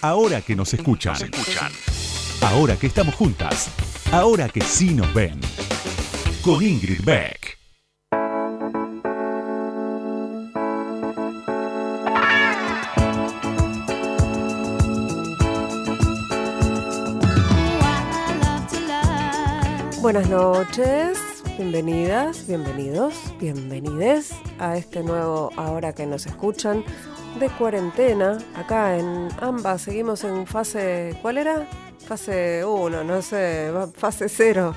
Ahora que nos escuchan. escuchan. Ahora que estamos juntas. Ahora que sí nos ven. Con Ingrid Beck. Buenas noches, bienvenidas, bienvenidos, bienvenides a este nuevo Ahora que nos escuchan de cuarentena. Acá en ambas seguimos en fase, ¿cuál era? Fase 1, no sé, fase 0.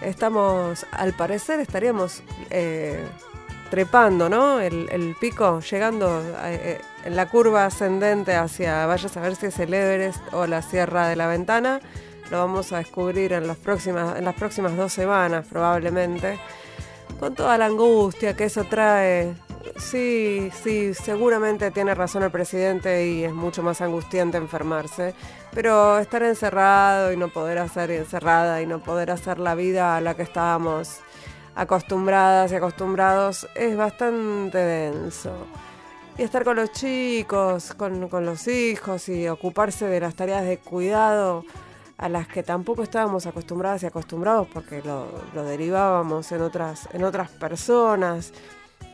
Estamos, al parecer, estaríamos eh, trepando, ¿no? El, pico, llegando eh, en la curva ascendente hacia, vayas a ver si es el Everest o la Sierra de la Ventana. Lo vamos a descubrir en, las próximas, en las próximas dos semanas, probablemente. Con toda la angustia que eso trae Sí, sí, seguramente tiene razón el presidente y es mucho más angustiante enfermarse, pero estar encerrado y no poder hacer encerrada y no poder hacer la vida a la que estábamos acostumbradas y acostumbrados es bastante denso. Y estar con los chicos, con, los hijos y ocuparse de las tareas de cuidado a las que tampoco estábamos acostumbradas y acostumbrados porque lo, lo derivábamos en otras, en otras personas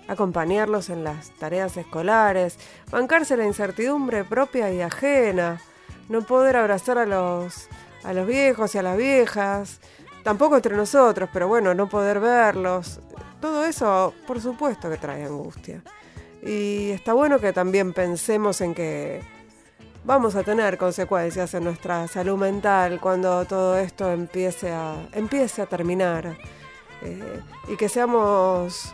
acompañarlos en las tareas escolares, bancarse la incertidumbre propia y ajena, no poder abrazar a los, a los viejos y a las viejas, tampoco entre nosotros, pero bueno, no poder verlos. Todo eso, por supuesto que trae angustia. Y está bueno que también pensemos en que vamos a tener consecuencias en nuestra salud mental cuando todo esto empiece a, empiece a terminar. Eh, y que seamos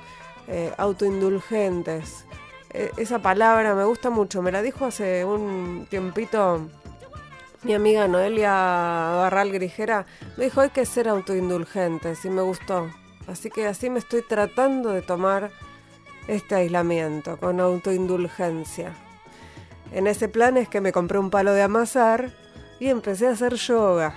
eh, autoindulgentes. E, esa palabra me gusta mucho, me la dijo hace un tiempito mi amiga Noelia Barral Grijera, me dijo hay que ser autoindulgentes y me gustó. Así que así me estoy tratando de tomar este aislamiento con autoindulgencia. En ese plan es que me compré un palo de amasar y empecé a hacer yoga.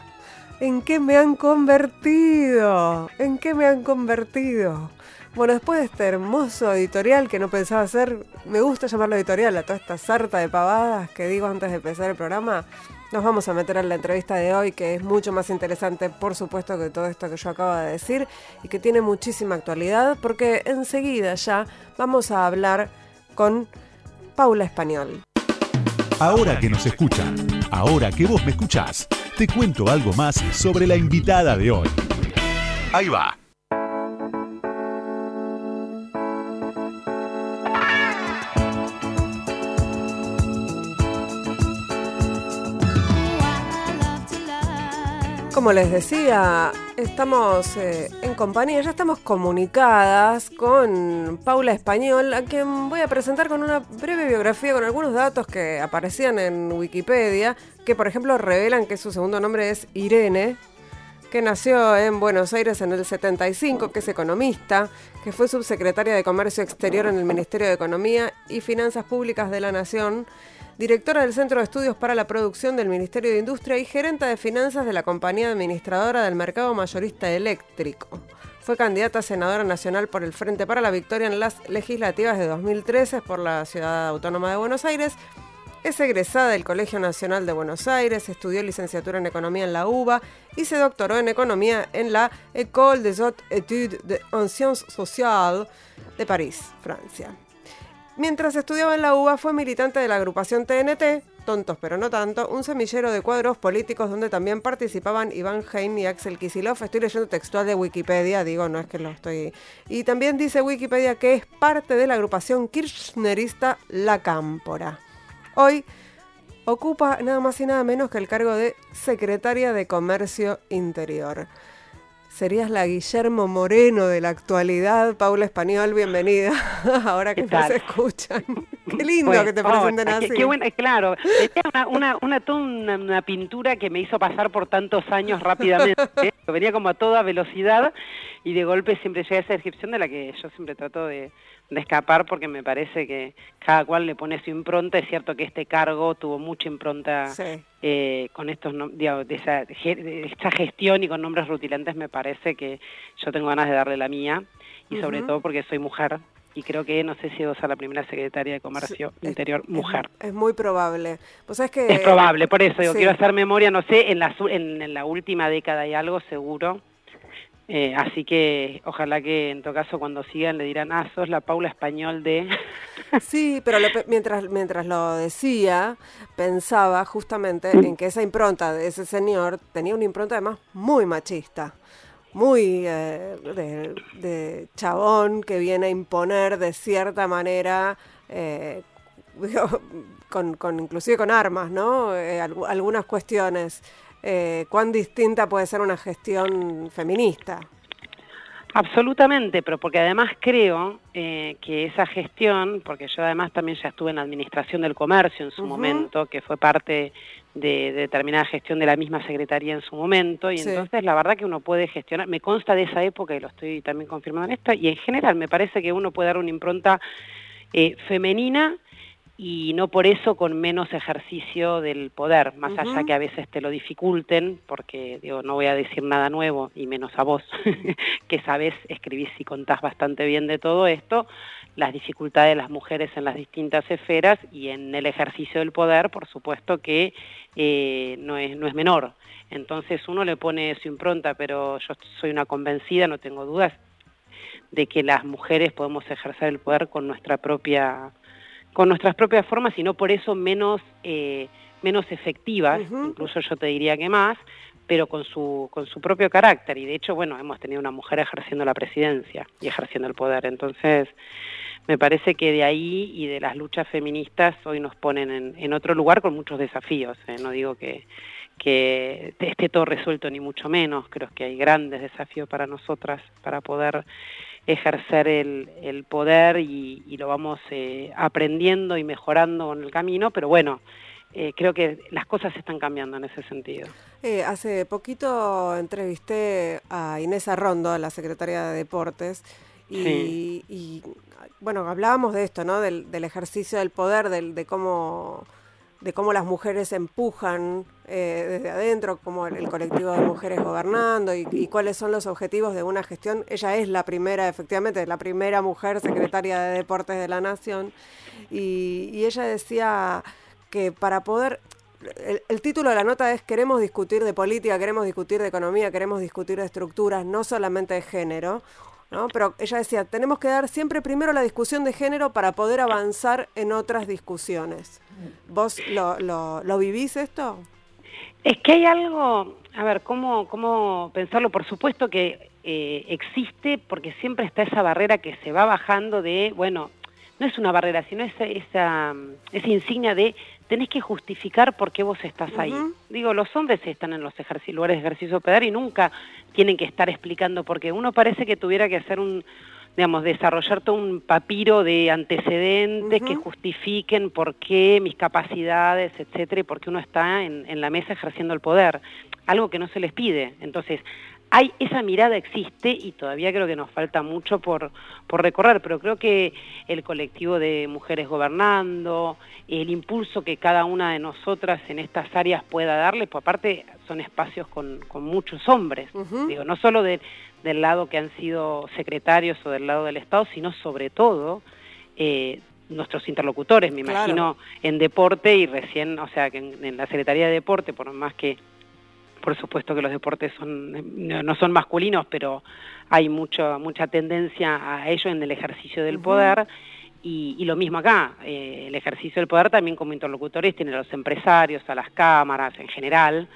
¿En qué me han convertido? ¿En qué me han convertido? Bueno, después de este hermoso editorial que no pensaba hacer, me gusta llamarlo editorial a toda esta sarta de pavadas que digo antes de empezar el programa, nos vamos a meter en la entrevista de hoy, que es mucho más interesante, por supuesto, que todo esto que yo acabo de decir y que tiene muchísima actualidad, porque enseguida ya vamos a hablar con Paula Español. Ahora que nos escuchan, ahora que vos me escuchás, te cuento algo más sobre la invitada de hoy. Ahí va. Como les decía, estamos eh, en compañía, ya estamos comunicadas con Paula Español, a quien voy a presentar con una breve biografía con algunos datos que aparecían en Wikipedia, que por ejemplo revelan que su segundo nombre es Irene, que nació en Buenos Aires en el 75, que es economista, que fue subsecretaria de Comercio Exterior en el Ministerio de Economía y Finanzas Públicas de la Nación directora del Centro de Estudios para la Producción del Ministerio de Industria y gerenta de finanzas de la compañía administradora del mercado mayorista eléctrico. Fue candidata a senadora nacional por el Frente para la Victoria en las legislativas de 2013 por la Ciudad Autónoma de Buenos Aires. Es egresada del Colegio Nacional de Buenos Aires, estudió licenciatura en Economía en la UBA y se doctoró en Economía en la École des Hautes Études en Sciences Sociales de París, Francia. Mientras estudiaba en la UBA fue militante de la agrupación TNT, Tontos pero no tanto, un semillero de cuadros políticos donde también participaban Iván Heim y Axel Kisilov. Estoy leyendo textual de Wikipedia, digo, no es que lo estoy... Y también dice Wikipedia que es parte de la agrupación kirchnerista La Cámpora. Hoy ocupa nada más y nada menos que el cargo de secretaria de Comercio Interior serías la Guillermo Moreno de la actualidad. Paula Español, bienvenida. Ahora que nos escuchan. Qué lindo que te presenten así. Qué, bueno, claro. una, una, una, pintura que me hizo pasar por tantos años rápidamente. ¿eh? Venía como a toda velocidad y de golpe siempre llega esa descripción de la que yo siempre trato de, de escapar porque me parece que cada cual le pone su impronta. Es cierto que este cargo tuvo mucha impronta eh, con estos, digamos, de, esa, esta gestión y con nombres rutilantes me parece que yo tengo ganas de darle la mía y sobre todo porque soy mujer y creo que no sé si va a ser la primera secretaria de Comercio Interior mujer. Es, muy probable. Pues es que... Es probable, por eso digo, quiero hacer memoria, no sé, en la, en la última década y algo seguro eh, así que ojalá que en todo caso cuando sigan le dirán, ah, sos la Paula español de... Sí, pero mientras, mientras lo decía, pensaba justamente en que esa impronta de ese señor tenía una impronta además muy machista, muy eh, de, chabón que viene a imponer de cierta manera... Eh, con, con, inclusive con armas, ¿no? algunas cuestiones eh, cuán distinta puede ser una gestión feminista. Absolutamente, pero porque además creo eh, que esa gestión, porque yo además también ya estuve en la administración del comercio en su momento, que fue parte de, determinada gestión de la misma secretaría en su momento, y entonces la verdad que uno puede gestionar, me consta de esa época y lo estoy también confirmando en esto, y en general me parece que uno puede dar una impronta eh, femenina y no por eso con menos ejercicio del poder, más allá que a veces te lo dificulten, porque digo, no voy a decir nada nuevo, y menos a vos, que sabes escribís y contás bastante bien de todo esto, las dificultades de las mujeres en las distintas esferas y en el ejercicio del poder, por supuesto que eh, no, es, no es menor. Entonces uno le pone su impronta, pero yo soy una convencida, no tengo dudas, de que las mujeres podemos ejercer el poder con nuestra propia con nuestras propias formas y no por eso menos, eh, menos efectivas, incluso yo te diría que más, pero con su, con su propio carácter. Y de hecho, bueno, hemos tenido una mujer ejerciendo la presidencia y ejerciendo el poder. Entonces, me parece que de ahí y de las luchas feministas hoy nos ponen en, en otro lugar con muchos desafíos. ¿eh? No digo que, que esté todo resuelto ni mucho menos, creo que hay grandes desafíos para nosotras para poder ejercer el, el poder y, lo vamos eh, aprendiendo y mejorando con el camino, pero bueno, eh, creo que las cosas están cambiando en ese sentido. Eh, hace poquito entrevisté a Inés Arrondo, la secretaria de Deportes, y, bueno, hablábamos de esto, ¿no? Del, ejercicio del poder, del, de cómo de cómo las mujeres empujan eh, desde adentro, como el, colectivo de mujeres gobernando y, cuáles son los objetivos de una gestión. Ella es la primera, efectivamente, la primera mujer secretaria de Deportes de la Nación y, ella decía que para poder... el, título de la nota es Queremos discutir de política, queremos discutir de economía, queremos discutir de estructuras, no solamente de género. ¿No? Pero ella decía, tenemos que dar siempre primero la discusión de género para poder avanzar en otras discusiones. ¿Vos lo, vivís esto? Es que hay algo, a ver, ¿cómo, cómo pensarlo? Por supuesto que eh, existe porque siempre está esa barrera que se va bajando de, bueno, no es una barrera, sino esa, esa, esa insignia de tenés que justificar por qué vos estás ahí. Digo, los hombres están en los lugares de ejercicio pedal y nunca tienen que estar explicando porque uno parece que tuviera que hacer un, digamos, desarrollar todo un papiro de antecedentes que justifiquen por qué mis capacidades, etcétera, y por qué uno está en, en la mesa ejerciendo el poder. Algo que no se les pide. Entonces, hay esa mirada existe y todavía creo que nos falta mucho por, por recorrer, pero creo que el colectivo de mujeres gobernando, el impulso que cada una de nosotras en estas áreas pueda darle, pues aparte son espacios con, con muchos hombres, digo, no solo del lado que han sido secretarios o del lado del Estado, sino sobre todo eh, nuestros interlocutores, me imagino, en deporte y recién, o sea, que en la Secretaría de Deporte, por más que por supuesto que los deportes son, no son masculinos, pero hay mucho, mucha tendencia a ello en el ejercicio del poder. Y, lo mismo acá, eh, el ejercicio del poder también como interlocutores tiene a los empresarios, a las cámaras en general,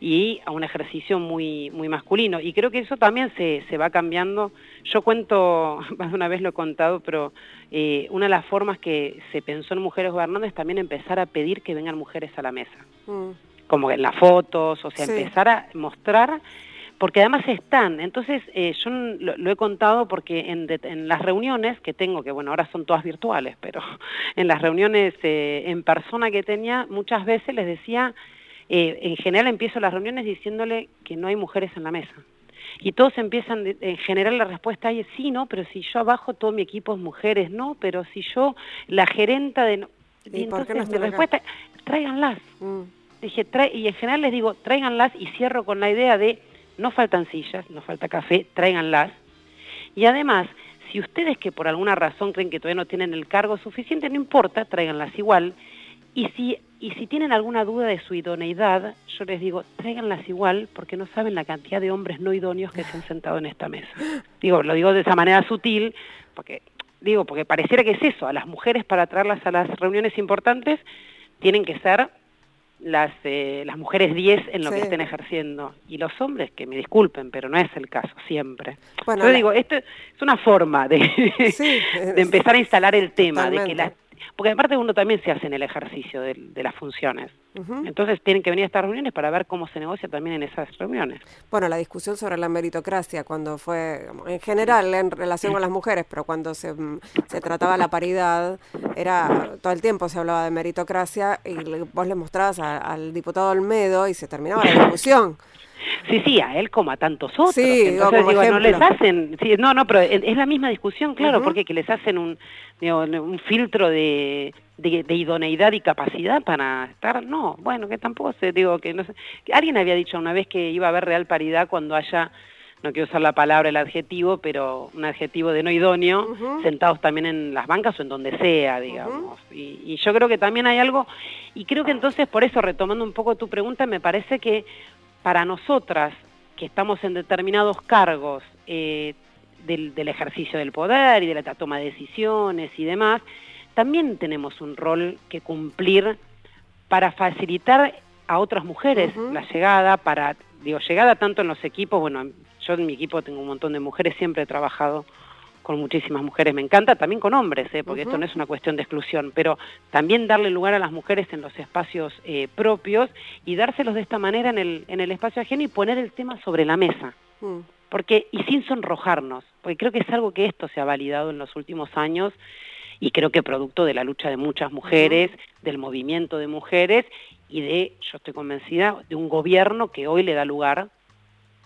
y a un ejercicio muy, muy masculino. Y creo que eso también se, se va cambiando. Yo cuento, más de una vez lo he contado, pero eh, una de las formas que se pensó en Mujeres Gobernando es también empezar a pedir que vengan mujeres a la mesa. Mm como en las fotos, o sea, empezar a mostrar, porque además están, entonces eh, yo lo, he contado porque en, en, las reuniones que tengo, que bueno, ahora son todas virtuales, pero en las reuniones eh, en persona que tenía, muchas veces les decía, eh, en general empiezo las reuniones diciéndole que no hay mujeres en la mesa. Y todos empiezan, en general la respuesta es sí, no, pero si yo abajo todo mi equipo es mujeres, no, pero si yo, la gerenta de... ¿Y, entonces mi respuesta, tráiganlas. Mm dije, y en general les digo, tráiganlas y cierro con la idea de, no faltan sillas, no falta café, tráiganlas. Y además, si ustedes que por alguna razón creen que todavía no tienen el cargo suficiente, no importa, tráiganlas igual. Y si, y si tienen alguna duda de su idoneidad, yo les digo, tráiganlas igual porque no saben la cantidad de hombres no idóneos que se han sentado en esta mesa. Digo, lo digo de esa manera sutil, porque digo, porque pareciera que es eso, a las mujeres para traerlas a las reuniones importantes tienen que ser las, eh, las mujeres 10 en lo que estén ejerciendo y los hombres, que me disculpen, pero no es el caso siempre. Bueno, Yo digo, esto es una forma de, de empezar a instalar el tema, de que las porque aparte uno también se hace en el ejercicio de, las funciones. Entonces tienen que venir a estas reuniones para ver cómo se negocia también en esas reuniones. Bueno, la discusión sobre la meritocracia, cuando fue, en general, en relación con las mujeres, pero cuando se, se trataba la paridad, era todo el tiempo se hablaba de meritocracia y vos le mostrabas al diputado Olmedo y se terminaba la discusión. Sí, sí, a él como a tantos otros. Sí, Entonces, digo, no les hacen, sí, no, no, pero es la misma discusión, claro, porque que les hacen un, un filtro de, de, idoneidad y capacidad para estar, no, bueno, que tampoco se, digo, que no sé, alguien había dicho una vez que iba a haber real paridad cuando haya no quiero usar la palabra, el adjetivo, pero un adjetivo de no idóneo, sentados también en las bancas o en donde sea, digamos. y, y, yo creo que también hay algo, y creo que entonces, por eso, retomando un poco tu pregunta, me parece que para nosotras que estamos en determinados cargos eh, del, ejercicio del poder y de la toma de decisiones y demás, también tenemos un rol que cumplir para facilitar a otras mujeres la llegada, para, digo, llegada tanto en los equipos, bueno, yo en mi equipo tengo un montón de mujeres, siempre he trabajado con muchísimas mujeres, me encanta, también con hombres, ¿eh? porque esto no es una cuestión de exclusión, pero también darle lugar a las mujeres en los espacios eh, propios y dárselos de esta manera en el, en el espacio ajeno y poner el tema sobre la mesa. Mm. Porque, y sin sonrojarnos, porque creo que es algo que esto se ha validado en los últimos años y creo que producto de la lucha de muchas mujeres, del movimiento de mujeres y de, yo estoy convencida, de un gobierno que hoy le da lugar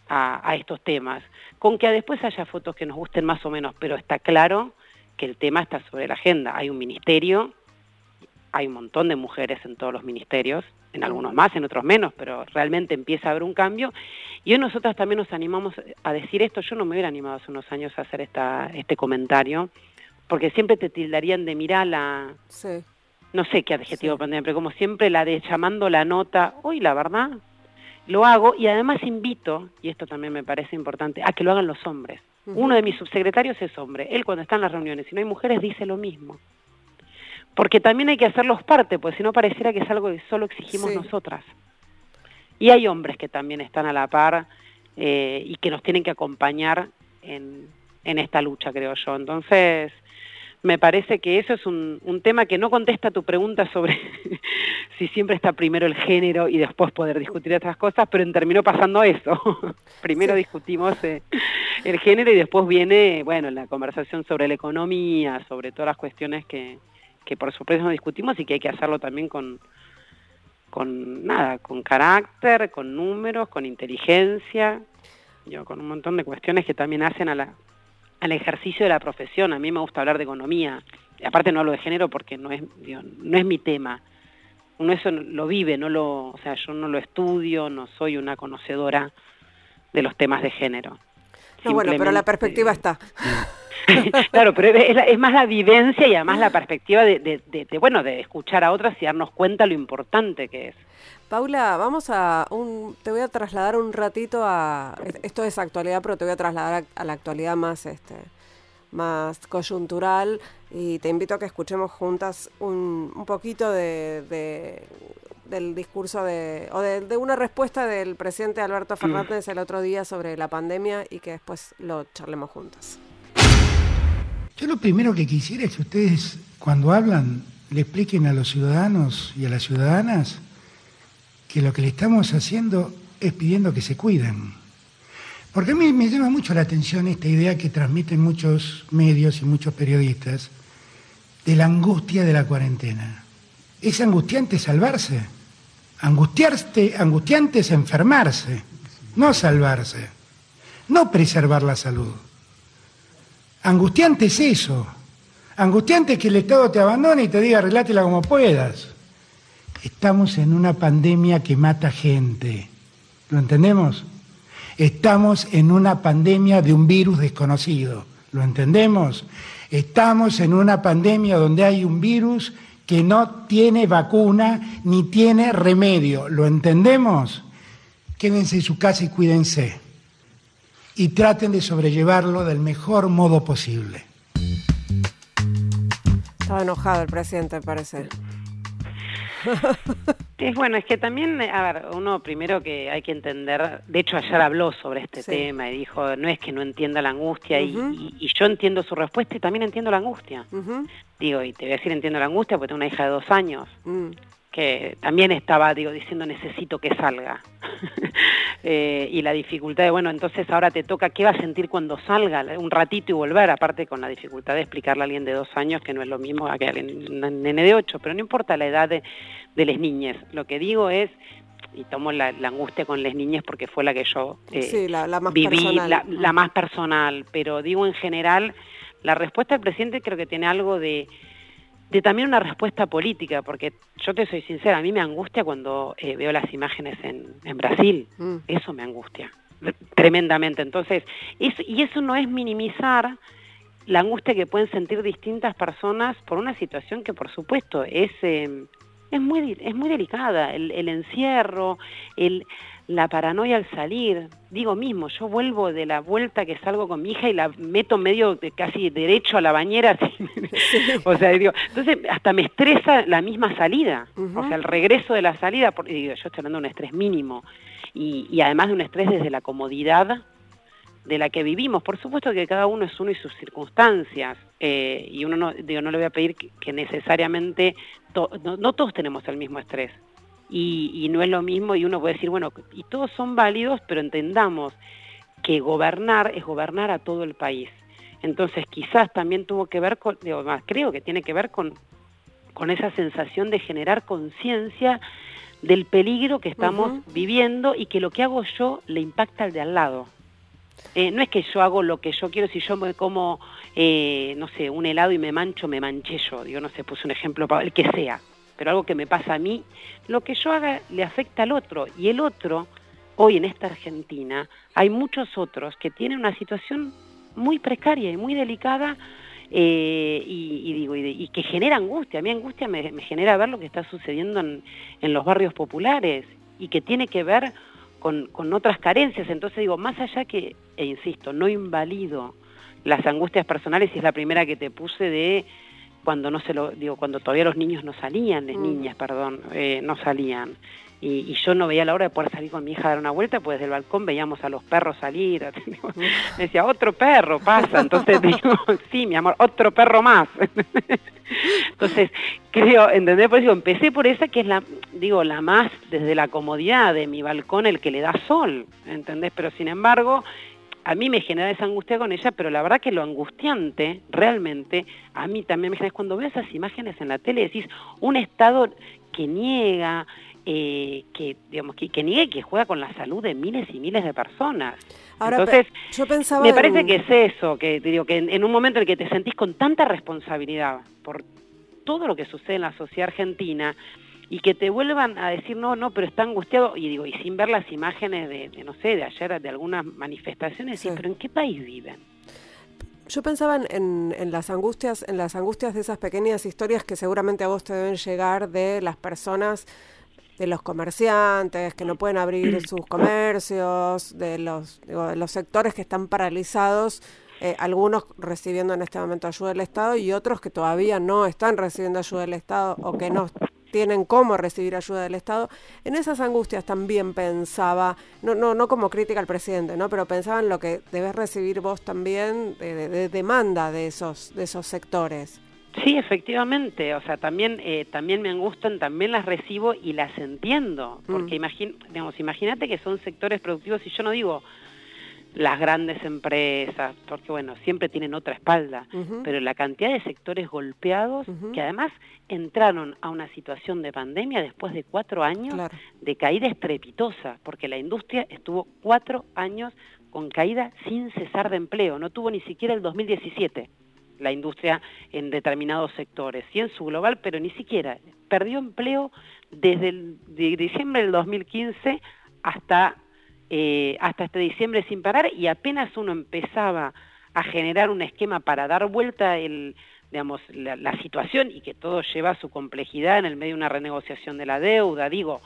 a, estos temas. Con que después haya fotos que nos gusten más o menos, pero está claro que el tema está sobre la agenda. Hay un ministerio, hay un montón de mujeres en todos los ministerios, en algunos más, en otros menos, pero realmente empieza a haber un cambio. Y hoy nosotras también nos animamos a decir esto. Yo no me hubiera animado hace unos años a hacer esta, este comentario, porque siempre te tildarían de mirar la... No sé qué adjetivo sí. pero como siempre la de llamando la nota, hoy la verdad, lo hago y además invito, y esto también me parece importante, a que lo hagan los hombres. Uno de mis subsecretarios es hombre. Él cuando está en las reuniones y no hay mujeres dice lo mismo. Porque también hay que hacerlos parte, pues si no pareciera que es algo que solo exigimos nosotras. Y hay hombres que también están a la par eh, y que nos tienen que acompañar en, en esta lucha, creo yo. Entonces, me parece que eso es un, tema que no contesta tu pregunta sobre si siempre está primero el género y después poder discutir otras cosas, pero terminó pasando eso. primero discutimos eh, el género y después viene, bueno, la conversación sobre la economía, sobre todas las cuestiones que, que por supuesto no discutimos y que hay que hacerlo también con, con nada, con carácter, con números, con inteligencia, yo, con un montón de cuestiones que también hacen a la, al ejercicio de la profesión. A mí me gusta hablar de economía. Aparte no hablo de género porque no es, no es mi tema. Uno eso lo vive, no lo, o sea, yo no lo estudio, no soy una conocedora de los temas de género. No, bueno, pero la perspectiva está. claro, pero es, más la vivencia y además la perspectiva de, de, bueno, de escuchar a otras y darnos cuenta lo importante que es. Paula, vamos a un, te voy a trasladar un ratito a, esto es actualidad, pero te voy a trasladar a, la actualidad más, este, más coyuntural y te invito a que escuchemos juntas un, un poquito de, del discurso de, o de, una respuesta del presidente Alberto mm. Fernández el otro día sobre la pandemia y que después lo charlemos juntas. Yo lo primero que quisiera es que ustedes, cuando hablan, le expliquen a los ciudadanos y a las ciudadanas que lo que le estamos haciendo es pidiendo que se cuiden. Porque a mí me llama mucho la atención esta idea que transmiten muchos medios y muchos periodistas de la angustia de la cuarentena. Es angustiante salvarse. Angustiarte, angustiante es enfermarse, no salvarse, no preservar la salud. Angustiante es eso. Angustiante es que el Estado te abandone y te diga arreglátela como puedas. Estamos en una pandemia que mata gente. ¿Lo entendemos? Estamos en una pandemia de un virus desconocido, ¿Lo entendemos? Estamos en una pandemia donde hay un virus que no tiene vacuna ni tiene remedio. ¿Lo entendemos? Quédense en su casa y cuídense. Y traten de sobrellevarlo del mejor modo posible. Estaba enojado el presidente, parece. Es bueno, es que también, a ver, uno primero que hay que entender, de hecho ayer habló sobre este tema y dijo, no es que no entienda la angustia y, yo entiendo su respuesta y también entiendo la angustia. Digo, y te voy a decir entiendo la angustia porque tengo una hija de dos años. Mm que también estaba, digo, diciendo necesito que salga. Eh, y la dificultad de, bueno, entonces ahora te toca, ¿qué va a sentir cuando salga? Un ratito y volver, aparte con la dificultad de explicarle a alguien de dos años que no es lo mismo que a un nene de ocho, pero no importa la edad de, de las niñas. Lo que digo es, y tomo la, angustia con las niñas porque fue la que yo eh, la, más viví, personal. la más personal, pero digo en general, la respuesta del presidente creo que tiene algo de de también una respuesta política, porque yo te soy sincera, a mí me angustia cuando eh, veo las imágenes en, en Brasil, mm. eso me angustia tremendamente. Entonces, y eso no es minimizar la angustia que pueden sentir distintas personas por una situación que por supuesto es, eh, es, muy, es muy delicada, el, el encierro, el, la paranoia al salir. Digo mismo, yo vuelvo de la vuelta que salgo con mi hija y la meto medio de casi derecho a la bañera. o sea, digo, entonces hasta me estresa la misma salida. O sea, el regreso de la salida, porque digo, yo estoy hablando de un estrés mínimo. Y, y además de un estrés desde la comodidad de la que vivimos. Por supuesto que cada uno es uno y sus circunstancias. Eh, y uno no, digo, no le voy a pedir que, necesariamente, no todos tenemos el mismo estrés y, no es lo mismo y uno puede decir, bueno, y todos son válidos, pero entendamos que gobernar es gobernar a todo el país. Entonces quizás también tuvo que ver con, digo, más creo que tiene que ver con, con esa sensación de generar conciencia del peligro que estamos viviendo y que lo que hago yo le impacta al de al lado. Eh, no es que yo hago lo que yo quiero, si yo me como, eh, no sé, un helado y me mancho, me manché yo. Digo, no sé, puse un ejemplo para el que sea pero algo que me pasa a mí, lo que yo haga le afecta al otro. Y el otro, hoy en esta Argentina, hay muchos otros que tienen una situación muy precaria y muy delicada eh, y, digo, y, que genera angustia. A mí angustia me, genera ver lo que está sucediendo en, los barrios populares y que tiene que ver con, con, otras carencias. Entonces digo, más allá que, e insisto, no invalido las angustias personales y es la primera que te puse de cuando no se lo digo cuando todavía los niños no salían las mm. niñas perdón eh, no salían. Y, yo no veía la hora de poder salir con mi hija a dar una vuelta pues desde el balcón veíamos a los perros salir me decía otro perro pasa entonces digo sí mi amor otro perro más entonces creo entendés por eso empecé por esa que es la digo la más desde la comodidad de mi balcón el que le da sol entendés pero sin embargo a mí me genera esa angustia con ella, pero la verdad que lo angustiante, realmente, a mí también me genera, cuando veo esas imágenes en la tele, decís, un Estado que niega, eh, que digamos que, que niegue que juega con la salud de miles y miles de personas. Entonces, yo pensaba me parece que es eso, que digo que en, un momento en el que te sentís con tanta responsabilidad por todo lo que sucede en la sociedad argentina, y que te vuelvan a decir, no, no, pero está angustiado, y digo, y sin ver las imágenes de, no sé, de ayer, de algunas manifestaciones, sí. pero ¿en qué país viven? Yo pensaba en, en, las angustias, en las angustias de esas pequeñas historias que seguramente a vos te deben llegar de las personas, de los comerciantes que no pueden abrir sus comercios, de los, de los sectores que están paralizados, eh, algunos recibiendo en este momento ayuda del Estado y otros que todavía no están recibiendo ayuda del Estado o que no tienen cómo recibir ayuda del Estado. En esas angustias también pensaba, no, no, no como crítica al presidente, ¿no? pero pensaba en lo que debes recibir vos también de, demanda de esos, de esos sectores. Sí, efectivamente, o sea, también, eh, también me angustan, también las recibo y las entiendo, porque mm. digamos, imagínate que son sectores productivos y yo no digo las grandes empresas, porque bueno, siempre tienen otra espalda, pero la cantidad de sectores golpeados que además entraron a una situación de pandemia después de cuatro años de caída estrepitosa, porque la industria estuvo cuatro años con caída sin cesar de empleo, no tuvo ni siquiera el 2017 la industria en determinados sectores, y en su global, pero ni siquiera perdió empleo desde el, de diciembre del 2015 hasta eh, hasta este diciembre sin parar y apenas uno empezaba a generar un esquema para dar vuelta el, digamos, la, situación y que todo lleva su complejidad en el medio de una renegociación de la deuda. Digo,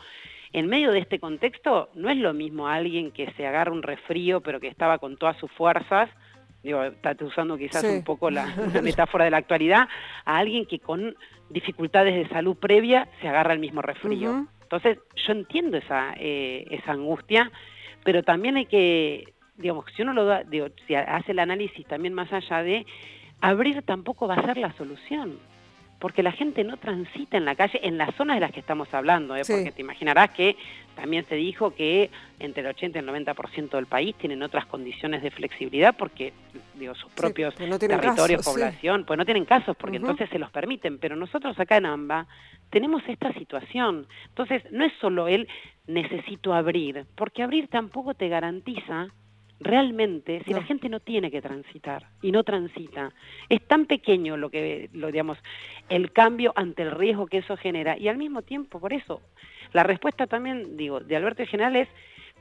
en medio de este contexto no es lo mismo alguien que se agarra un resfrío pero que estaba con todas sus fuerzas, digo, está usando quizás un poco la, metáfora de la actualidad, a alguien que con dificultades de salud previa se agarra el mismo resfrío. Entonces, yo entiendo esa, eh, esa angustia, pero también hay que, digamos, si uno lo da, digo, si hace el análisis también más allá de abrir tampoco va a ser la solución porque la gente no transita en la calle en las zonas de las que estamos hablando, ¿eh? porque te imaginarás que también se dijo que entre el 80 y el 90% del país tienen otras condiciones de flexibilidad porque digo sus propios territorios, población, pues no tienen casos porque entonces se los permiten, pero nosotros acá en AMBA tenemos esta situación. Entonces, no es solo el necesito abrir, porque abrir tampoco te garantiza realmente, si la gente no tiene que transitar y no transita, es tan pequeño lo que, lo digamos, el cambio ante el riesgo que eso genera y al mismo tiempo, por eso, la respuesta también, digo, de Alberto General es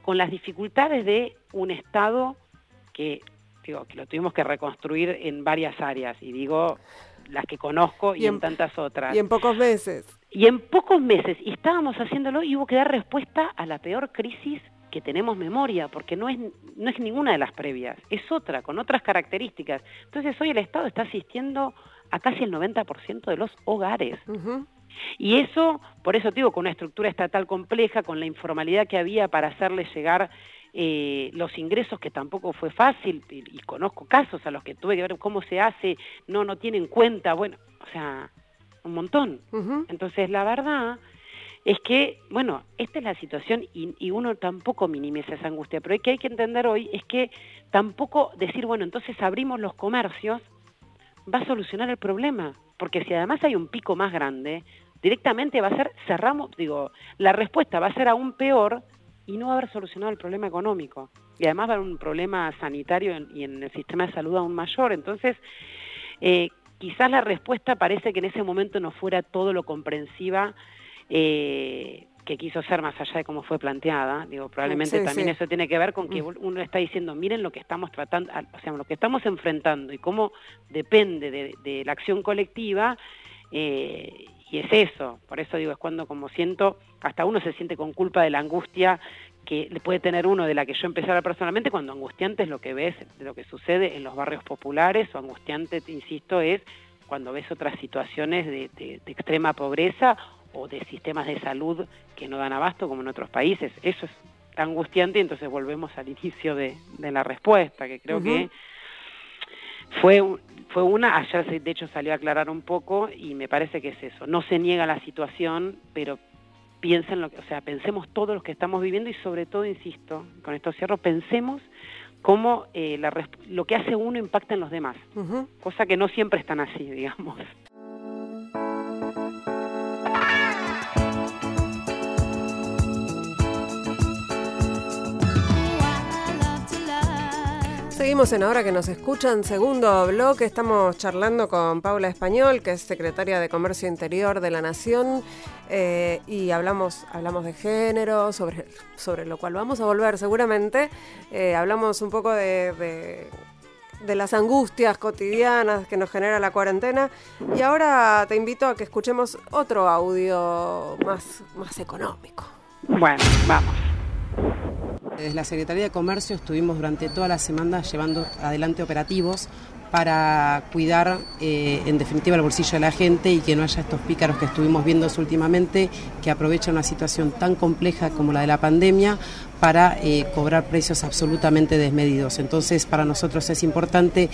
con las dificultades de un Estado que, digo, que lo tuvimos que reconstruir en varias áreas y digo las que conozco y, en, tantas otras. Y en pocos meses. Y en pocos meses, y estábamos haciéndolo y hubo que dar respuesta a la peor crisis que tenemos memoria, porque no es, no es ninguna de las previas, es otra, con otras características. Entonces hoy el Estado está asistiendo a casi el 90% de los hogares. Y eso, por eso digo, con una estructura estatal compleja, con la informalidad que había para hacerle llegar eh, los ingresos, que tampoco fue fácil, y, conozco casos a los que tuve que ver cómo se hace, no, no tienen cuenta, bueno, o sea, un montón. Entonces, la verdad es que, bueno, esta es la situación y, uno tampoco minimiza esa angustia, pero lo que hay que entender hoy es que tampoco decir, bueno, entonces abrimos los comercios va a solucionar el problema, porque si además hay un pico más grande, directamente va a ser, cerramos, digo, la respuesta va a ser aún peor y no va a haber solucionado el problema económico. Y además va a haber un problema sanitario y en el sistema de salud aún mayor. Entonces, eh, quizás la respuesta parece que en ese momento no fuera todo lo comprensiva eh, que quiso ser más allá de cómo fue planteada. Digo, probablemente también eso tiene que ver con que mm. uno está diciendo, miren lo que estamos tratando, o sea, lo que estamos enfrentando y cómo depende de, la acción colectiva. Eh, y es eso, por eso digo, es cuando como siento, hasta uno se siente con culpa de la angustia que le puede tener uno de la que yo empecé a personalmente, cuando angustiante es lo que ves, de lo que sucede en los barrios populares, o angustiante, te insisto, es cuando ves otras situaciones de, de extrema pobreza o de sistemas de salud que no dan abasto como en otros países. Eso es angustiante y entonces volvemos al inicio de, la respuesta, que creo que fue, fue una, ayer de hecho salió a aclarar un poco y me parece que es eso, no se niega la situación, pero piensen lo que, o sea, pensemos todos los que estamos viviendo y sobre todo, insisto, con esto cierro, pensemos cómo eh, lo que hace uno impacta en los demás, cosa que no siempre están así, digamos. Seguimos en Ahora que nos escuchan, segundo bloque, estamos charlando con Paula Español, que es secretaria de Comercio Interior de la Nación, eh, y hablamos, hablamos de género, sobre, sobre lo cual vamos a volver seguramente, eh, hablamos un poco de, de, las angustias cotidianas que nos genera la cuarentena, y ahora te invito a que escuchemos otro audio más, más económico. Bueno, vamos. Desde la Secretaría de Comercio estuvimos durante toda la semana llevando adelante operativos para cuidar eh, en definitiva el bolsillo de la gente y que no haya estos pícaros que estuvimos viendo últimamente que aprovechan una situación tan compleja como la de la pandemia para eh, cobrar precios absolutamente desmedidos. Entonces para nosotros es importante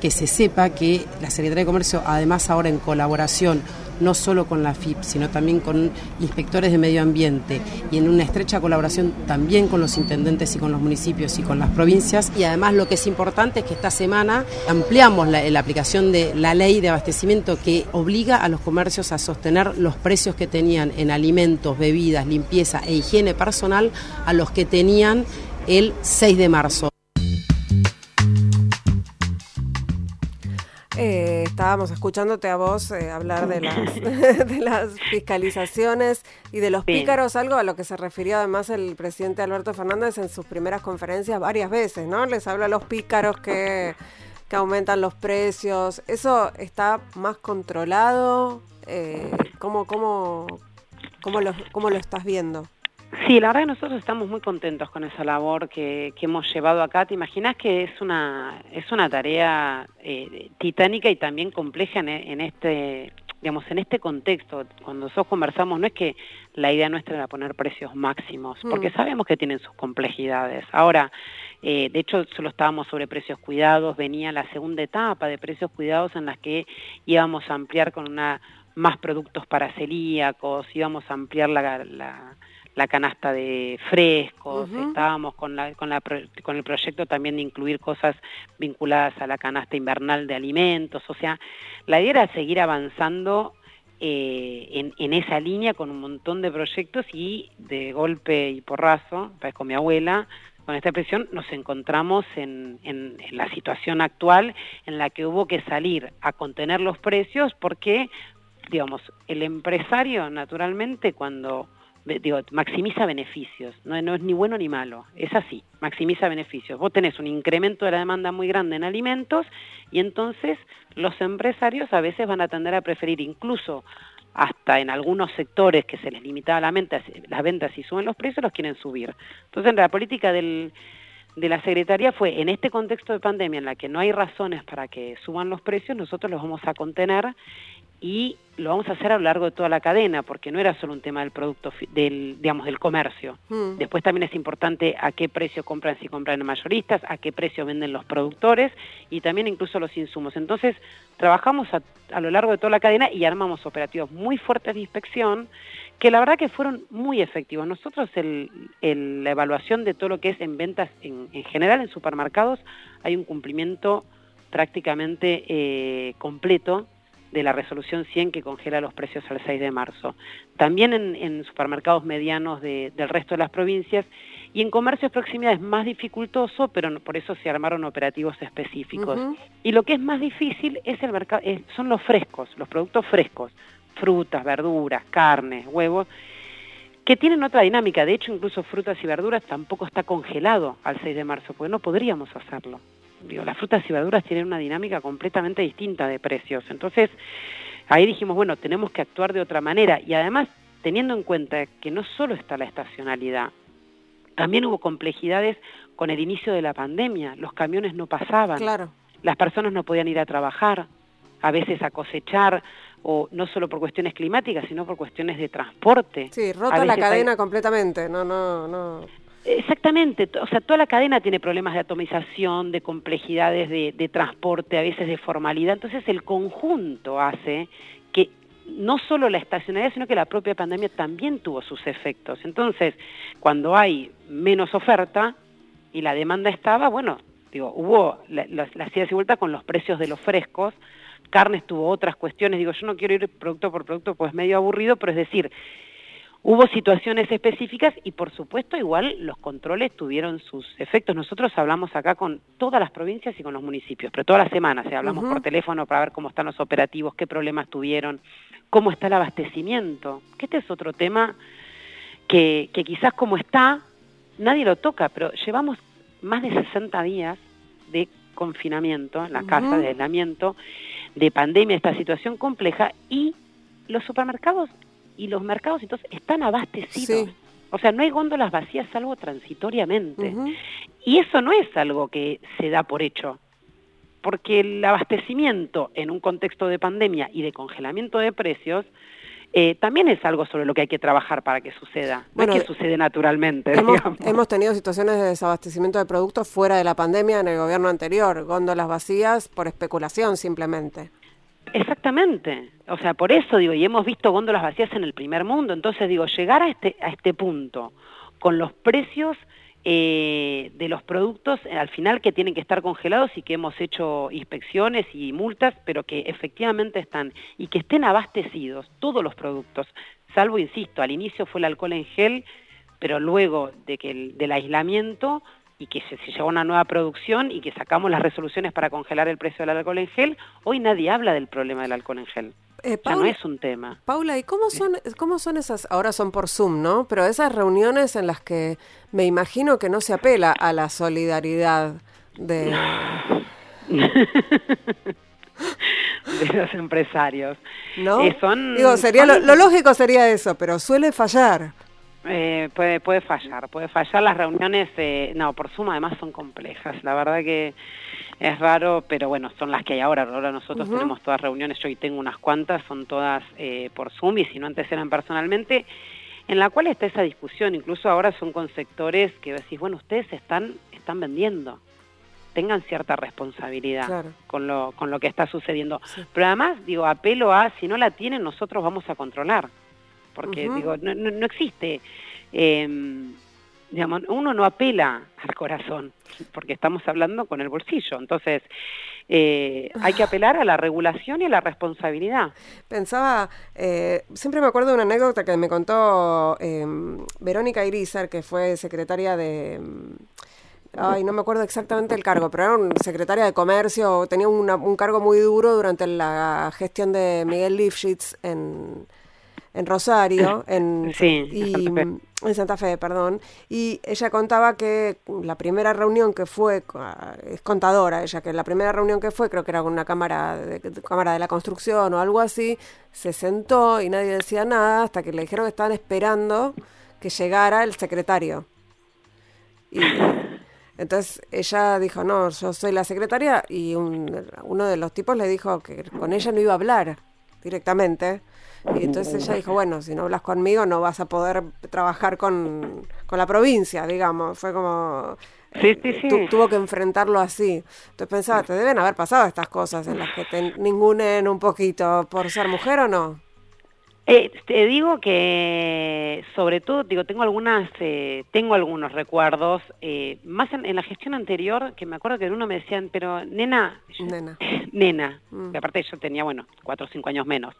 que se sepa que la Secretaría de Comercio, además ahora en colaboración no solo con la FIP, sino también con inspectores de medio ambiente y en una estrecha colaboración también con los intendentes y con los municipios y con las provincias. Y además lo que es importante es que esta semana ampliamos la, la aplicación de la ley de abastecimiento que obliga a los comercios a sostener los precios que tenían en alimentos, bebidas, limpieza e higiene personal a los que tenían el 6 de marzo. Eh, estábamos escuchándote a vos eh, hablar de las, de las fiscalizaciones y de los pícaros, algo a lo que se refirió además el presidente Alberto Fernández en sus primeras conferencias varias veces, ¿no? Les habla a los pícaros que que aumentan los precios. ¿Eso está más controlado? Eh, ¿cómo, cómo, cómo, lo, ¿Cómo lo estás viendo? Sí, la verdad que nosotros estamos muy contentos con esa labor que, hemos llevado acá. ¿Te imaginas que es una, es una tarea eh, titánica y también compleja en, este digamos, en este contexto, cuando nosotros conversamos, no es que la idea nuestra era poner precios máximos, porque mm. sabemos que tienen sus complejidades. Ahora, eh, de hecho, solo estábamos sobre precios cuidados, venía la segunda etapa de precios cuidados en las que íbamos a ampliar con una más productos para celíacos, íbamos a ampliar la, la la canasta de frescos, estábamos con, la, con, la, con el proyecto también de incluir cosas vinculadas a la canasta invernal de alimentos, o sea, la idea era seguir avanzando eh, en, en, esa línea con un montón de proyectos y de golpe y porrazo, pues con mi abuela, con esta presión nos encontramos en, en, en, la situación actual en la que hubo que salir a contener los precios porque, digamos, el empresario naturalmente cuando digo, maximiza beneficios, no, no, es ni bueno ni malo, es así, maximiza beneficios. Vos tenés un incremento de la demanda muy grande en alimentos y entonces los empresarios a veces van a tender a preferir incluso hasta en algunos sectores que se les limitaba la venta, las ventas y suben los precios, los quieren subir. Entonces la política del, de la Secretaría fue, en este contexto de pandemia en la que no hay razones para que suban los precios, nosotros los vamos a contener y lo vamos a hacer a lo largo de toda la cadena, porque no era solo un tema del producto, del, digamos, del comercio. Mm. Después también es importante a qué precio compran, si compran mayoristas, a qué precio venden los productores y también incluso los insumos. Entonces, trabajamos a, lo largo de toda la cadena y armamos operativos muy fuertes de inspección, que la verdad que fueron muy efectivos. Nosotros, el, la evaluación de todo lo que es en ventas en, en general en supermercados, hay un cumplimiento prácticamente eh, completo de la resolución 100 que congela los precios al 6 de marzo. También en, supermercados medianos del resto de las provincias y en comercios proximidad es más dificultoso, pero por eso se armaron operativos específicos. Y lo que es más difícil es el mercado, son los frescos, los productos frescos, frutas, verduras, carnes, huevos, que tienen otra dinámica. De hecho, incluso frutas y verduras tampoco está congelado al 6 de marzo, porque no podríamos hacerlo digo, las frutas y verduras tienen una dinámica completamente distinta de precios. Entonces, ahí dijimos, bueno, tenemos que actuar de otra manera y además teniendo en cuenta que no solo está la estacionalidad, también hubo complejidades con el inicio de la pandemia, los camiones no pasaban, claro. las personas no podían ir a trabajar, a veces a cosechar, o no solo por cuestiones climáticas, sino por cuestiones de transporte. Sí, rota la cadena completamente, no, no, no. Exactamente, o sea, toda la cadena tiene problemas de atomización, de complejidades de, transporte, a veces de formalidad, entonces el conjunto hace que no solo la estacionalidad, sino que la propia pandemia también tuvo sus efectos. Entonces, cuando hay menos oferta y la demanda estaba, bueno, digo, hubo las la, idas y con los precios de los frescos, carnes tuvo otras cuestiones, digo, yo no quiero ir producto por producto, pues medio aburrido, pero es decir, Hubo situaciones específicas y por supuesto igual los controles tuvieron sus efectos. Nosotros hablamos acá con todas las provincias y con los municipios, pero todas las semanas ¿eh? hablamos por teléfono para ver cómo están los operativos, qué problemas tuvieron, cómo está el abastecimiento. Que este es otro tema que, que quizás como está, nadie lo toca, pero llevamos más de 60 días de confinamiento en la casa, de aislamiento, de pandemia, esta situación compleja y los supermercados y los mercados entonces están abastecidos. O sea, no hay góndolas vacías salvo transitoriamente. Y eso no es algo que se da por hecho, porque el abastecimiento en un contexto de pandemia y de congelamiento de precios eh, también es algo sobre lo que hay que trabajar para que suceda, no es que sucede naturalmente. Hemos, hemos, tenido situaciones de desabastecimiento de productos fuera de la pandemia en el gobierno anterior, góndolas vacías por especulación simplemente. Exactamente. O sea, por eso digo, y hemos visto góndolas vacías en el primer mundo, entonces digo, llegar a este, a este punto con los precios eh, de los productos eh, al final que tienen que estar congelados y que hemos hecho inspecciones y multas, pero que efectivamente están y que estén abastecidos todos los productos, salvo, insisto, al inicio fue el alcohol en gel, pero luego de que el, del aislamiento y que se, se, una nueva producción y que sacamos las resoluciones para congelar el precio del alcohol en gel, hoy nadie habla del problema del alcohol en gel. Eh, ya no es un tema. Paula, ¿y cómo son, cómo son esas, ahora son por Zoom, ¿no? Pero esas reuniones en las que me imagino que no se apela a la solidaridad de... de los empresarios. ¿No? Eh, son- Digo, sería lo, lo lógico sería eso, pero suele fallar. Eh, puede, puede fallar, puede fallar. Las reuniones, eh, no, por suma además son complejas. La verdad que es raro, pero bueno, son las que hay ahora. Ahora nosotros tenemos todas reuniones, yo hoy tengo unas cuantas, son todas eh, por Zoom y si no antes eran personalmente, en la cual está esa discusión. Incluso ahora son con sectores que decís, bueno, ustedes están, están vendiendo. Tengan cierta responsabilidad Claro. con, lo, con lo que está sucediendo. Sí. Pero además, digo, apelo a, si no la tienen, nosotros vamos a controlar. Porque, digo, no, no, no existe, eh, digamos, uno no apela al corazón, porque estamos hablando con el bolsillo. Entonces, eh, hay que apelar a la regulación y a la responsabilidad. Pensaba, eh, siempre me acuerdo de una anécdota que me contó eh, Verónica Irizar, que fue secretaria de... mm, Ay, no me acuerdo exactamente el cargo, pero era un secretaria de comercio, tenía una- un cargo muy duro durante la gestión de Miguel Lifshitz en, en Rosario, en, Sí, en y, Santa Fe. en Santa Fe, perdón. Y ella contaba que la primera reunión que fue, ah, es contadora ella, que la primera reunión que fue, creo que era con una cámara de, de- cámara de la construcción o algo así, se sentó y nadie decía nada hasta que le dijeron que estaban esperando que llegara el secretario. Y entonces ella dijo, no, yo soy la secretaria y un- uno de los tipos le dijo que con ella no iba a hablar directamente. Y entonces ella dijo, bueno, si no hablas conmigo no vas a poder trabajar con, con la provincia, digamos. Fue como... Sí, sí, sí. tu- tuvo que enfrentarlo así. Entonces pensaba, te deben haber pasado estas cosas en las que te ningunen un poquito por ser mujer o no. Eh, te digo que sobre todo digo tengo algunas eh, tengo algunos recuerdos eh, más en, en la gestión anterior que me acuerdo que en uno me decían pero nena yo- Nena. nena Mm. que aparte yo tenía bueno cuatro o cinco años menos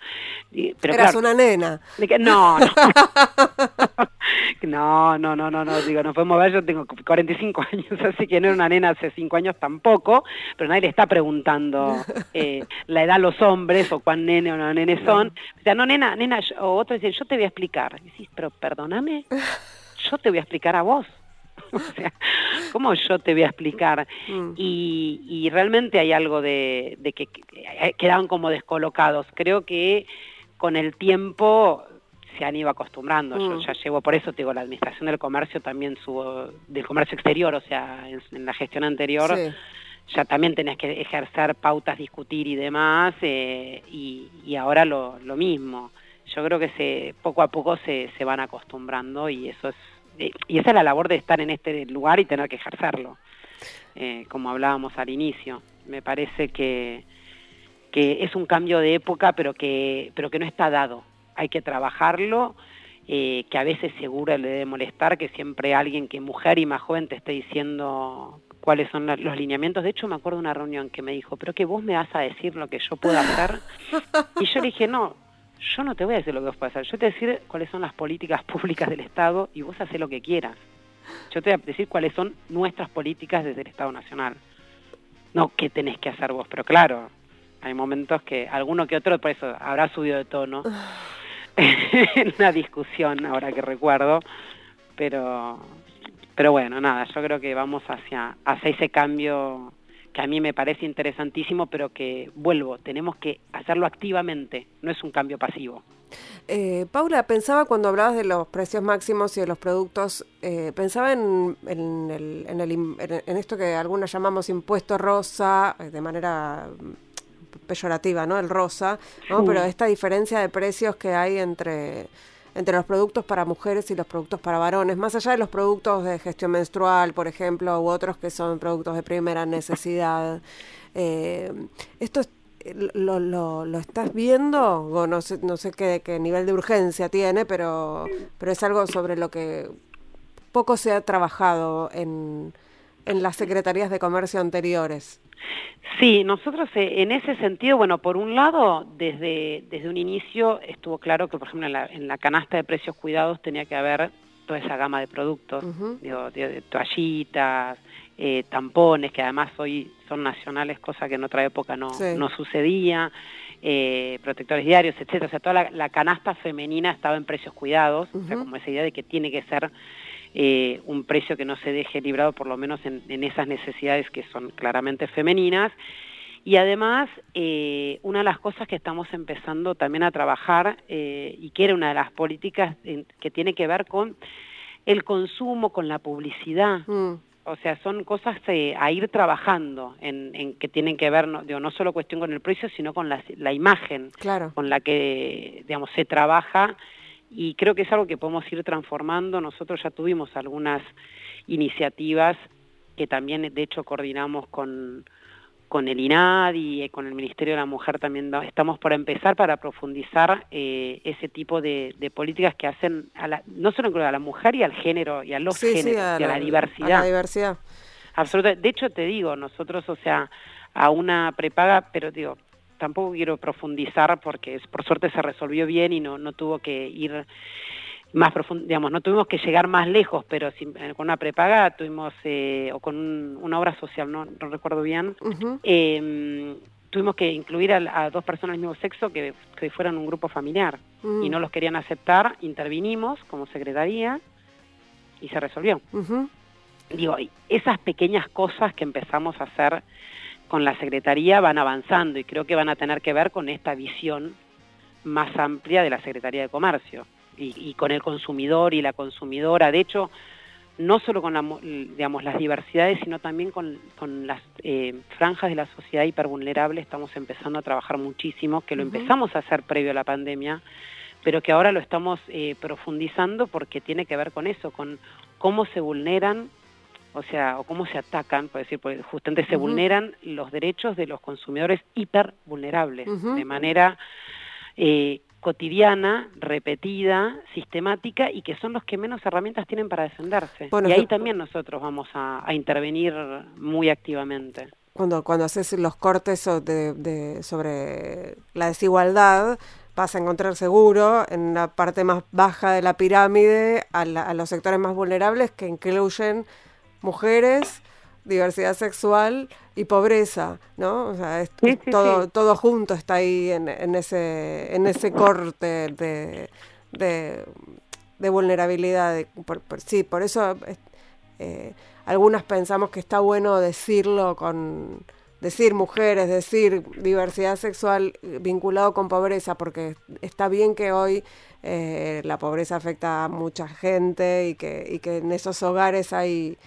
Y- pero Eras claro, una nena. que- no, no. no, no, no, no, no, digo, no podemos ver, yo tengo 45 años, así que no era una nena hace 5 años tampoco, pero nadie le está preguntando eh, la edad a los hombres o cuán nene o no nene son. O sea, no, nena, nena, yo- o otro dice, yo te voy a explicar. Y decís, pero perdóname, yo te voy a explicar a vos. O sea, ¿cómo yo te voy a explicar? Mm. Y, y realmente hay algo de, de que, que quedaban como descolocados. Creo que con el tiempo se han ido acostumbrando. Yo Mm. ya llevo, por eso te digo, la administración del comercio también subo, del comercio exterior, o sea, en, en la gestión anterior Sí. ya también tenés que ejercer pautas, discutir y demás, eh, y, y ahora lo, lo mismo. Yo creo que se poco a poco se, se van acostumbrando y eso es eh, y esa es la labor de estar en este lugar y tener que ejercerlo, eh, como hablábamos al inicio. Me parece que, que es un cambio de época, pero que, pero que no está dado. Hay que trabajarlo, eh, que a veces seguro le debe molestar que siempre alguien que mujer y más joven te esté diciendo cuáles son los lineamientos. De hecho, me acuerdo de una reunión que me dijo, pero que vos me vas a decir lo que yo puedo hacer. y yo le dije, no, yo no te voy a decir lo que vos podés hacer, yo te voy a decir cuáles son las políticas públicas del Estado y vos haces lo que quieras. Yo te voy a decir cuáles son nuestras políticas desde el Estado Nacional. No qué tenés que hacer vos, pero claro, hay momentos que alguno que otro, por eso, habrá subido de tono en una discusión, ahora que recuerdo, pero pero bueno, nada, yo creo que vamos hacia, hacia ese cambio que a mí me parece interesantísimo, pero que, vuelvo, tenemos que hacerlo activamente, no es un cambio pasivo. Eh, Paula, pensaba cuando hablabas de los precios máximos y de los productos, eh, pensaba en, en, el- en, el esto que algunos llamamos impuesto rosa, eh, de manera mm, peyorativa, ¿no? El rosa, ¿no? Sí. Pero esta diferencia de precios que hay entre, entre los productos para mujeres y los productos para varones, más allá de los productos de gestión menstrual, por ejemplo, u otros que son productos de primera necesidad. Eh, esto es- lo, lo, estás viendo o no sé no sé qué, qué nivel de urgencia tiene pero pero es algo sobre lo que poco se ha trabajado en, en las secretarías de comercio anteriores Sí, nosotros eh, en ese sentido, bueno, por un lado, desde, desde un inicio estuvo claro que, por ejemplo, en la, en la canasta de precios cuidados tenía que haber toda esa gama de productos, Ujú. digo, de, de toallitas, eh, tampones, que además hoy son nacionales, cosa que en otra época no, Sí. no sucedía, eh, protectores diarios, etcétera. O sea, toda la, la canasta femenina estaba en precios cuidados, o sea, como esa idea de que tiene que ser eh, un precio que no se deje librado por lo menos en, esas necesidades que son claramente femeninas. Y además, eh, una de las cosas que estamos empezando también a trabajar eh, y que era una de las políticas que tiene que ver con el consumo, con la publicidad. Mm. O sea, son cosas a ir trabajando en, que tienen que ver, no, digo, no solo cuestión con el precio, sino con la, la imagen con la que, digamos, se trabaja y creo que es algo que podemos ir transformando. Nosotros ya tuvimos algunas iniciativas que también de hecho coordinamos con, con el INAD y eh, con el Ministerio de la Mujer también estamos por empezar para profundizar eh, ese tipo de, políticas que hacen a la, no solo a la mujer y al género y a los géneros y a la, diversidad. A la diversidad. Absolutamente. De hecho te digo, nosotros, o sea, a una prepaga, pero digo, tampoco quiero profundizar porque por suerte se resolvió bien y no, no tuvo que ir más profundo, digamos, no tuvimos que llegar más lejos, pero eh, con una prepaga tuvimos, eh, o con una obra social, no, no recuerdo bien, em, tuvimos que incluir a, dos personas del mismo sexo que, que fueran un grupo familiar y no los querían aceptar, intervinimos como secretaría y se resolvió. Digo, esas pequeñas cosas que empezamos a hacer con la Secretaría van avanzando y creo que van a tener que ver con esta visión más amplia de la Secretaría de Comercio y, con el consumidor y la consumidora. De hecho, no solo con la, digamos, las diversidades, sino también con, las eh, franjas de la sociedad hipervulnerable estamos empezando a trabajar muchísimo, que lo empezamos a hacer previo a la pandemia, pero que ahora lo estamos eh, profundizando porque tiene que ver con eso, con cómo se vulneran o sea, o cómo se atacan, por decir, pues justamente se vulneran los derechos de los consumidores hiper vulnerables, de manera eh, cotidiana, repetida, sistemática y que son los que menos herramientas tienen para defenderse. y ahí también nosotros vamos a, intervenir muy activamente. Cuando, cuando haces los cortes de, sobre la desigualdad, vas a encontrar seguro en la parte más baja de la pirámide a, a los sectores más vulnerables que incluyen mujeres, diversidad sexual y pobreza, ¿no? O sea, todo, todo junto está ahí en, en, ese, en ese corte de, de, vulnerabilidad. sí, por eso eh, algunas pensamos que está bueno decirlo con decir mujeres, decir diversidad sexual vinculado con pobreza, porque está bien que hoy eh, la pobreza afecta a mucha gente y que, y que en esos hogares hay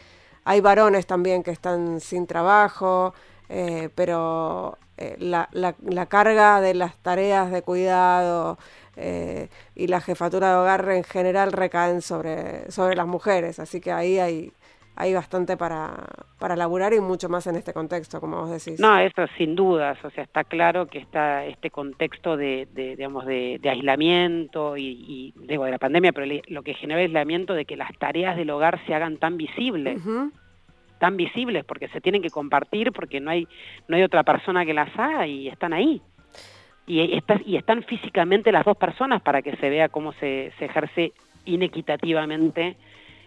hay varones también que están sin trabajo, eh, pero eh, la, la, carga de las tareas de cuidado eh, y la jefatura de hogar en general recaen sobre, sobre las mujeres, así que ahí hay, hay bastante para, para laburar y mucho más en este contexto, como vos decís. No, eso sin dudas, o sea, está claro que está este contexto de, digamos, de, aislamiento y, digo, de la pandemia, pero lo que genera el aislamiento de que las tareas del hogar se hagan tan visibles. tan visibles porque se tienen que compartir porque no hay no hay otra persona que las haga y están ahí y, y están físicamente las dos personas para que se vea cómo se, se ejerce inequitativamente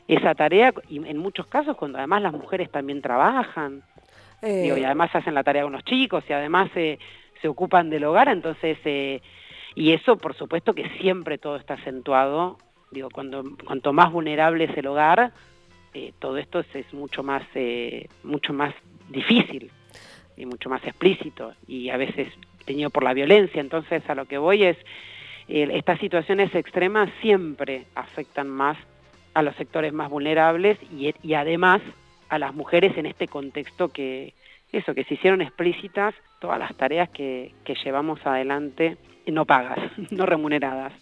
esa tarea y en muchos casos cuando además las mujeres también trabajan y eh. además hacen la tarea con los chicos y además se ocupan del hogar entonces eh, y eso por supuesto que siempre todo está acentuado digo cuando cuanto más vulnerable es el hogar eh, todo esto es, mucho más mucho más difícil y mucho más explícito y a veces tenido por la violencia entonces a lo que voy es estas situaciones extremas siempre afectan más a los sectores más vulnerables y, además a las mujeres en este contexto que eso que se hicieron explícitas todas las tareas que, que llevamos adelante no pagas, no remuneradas.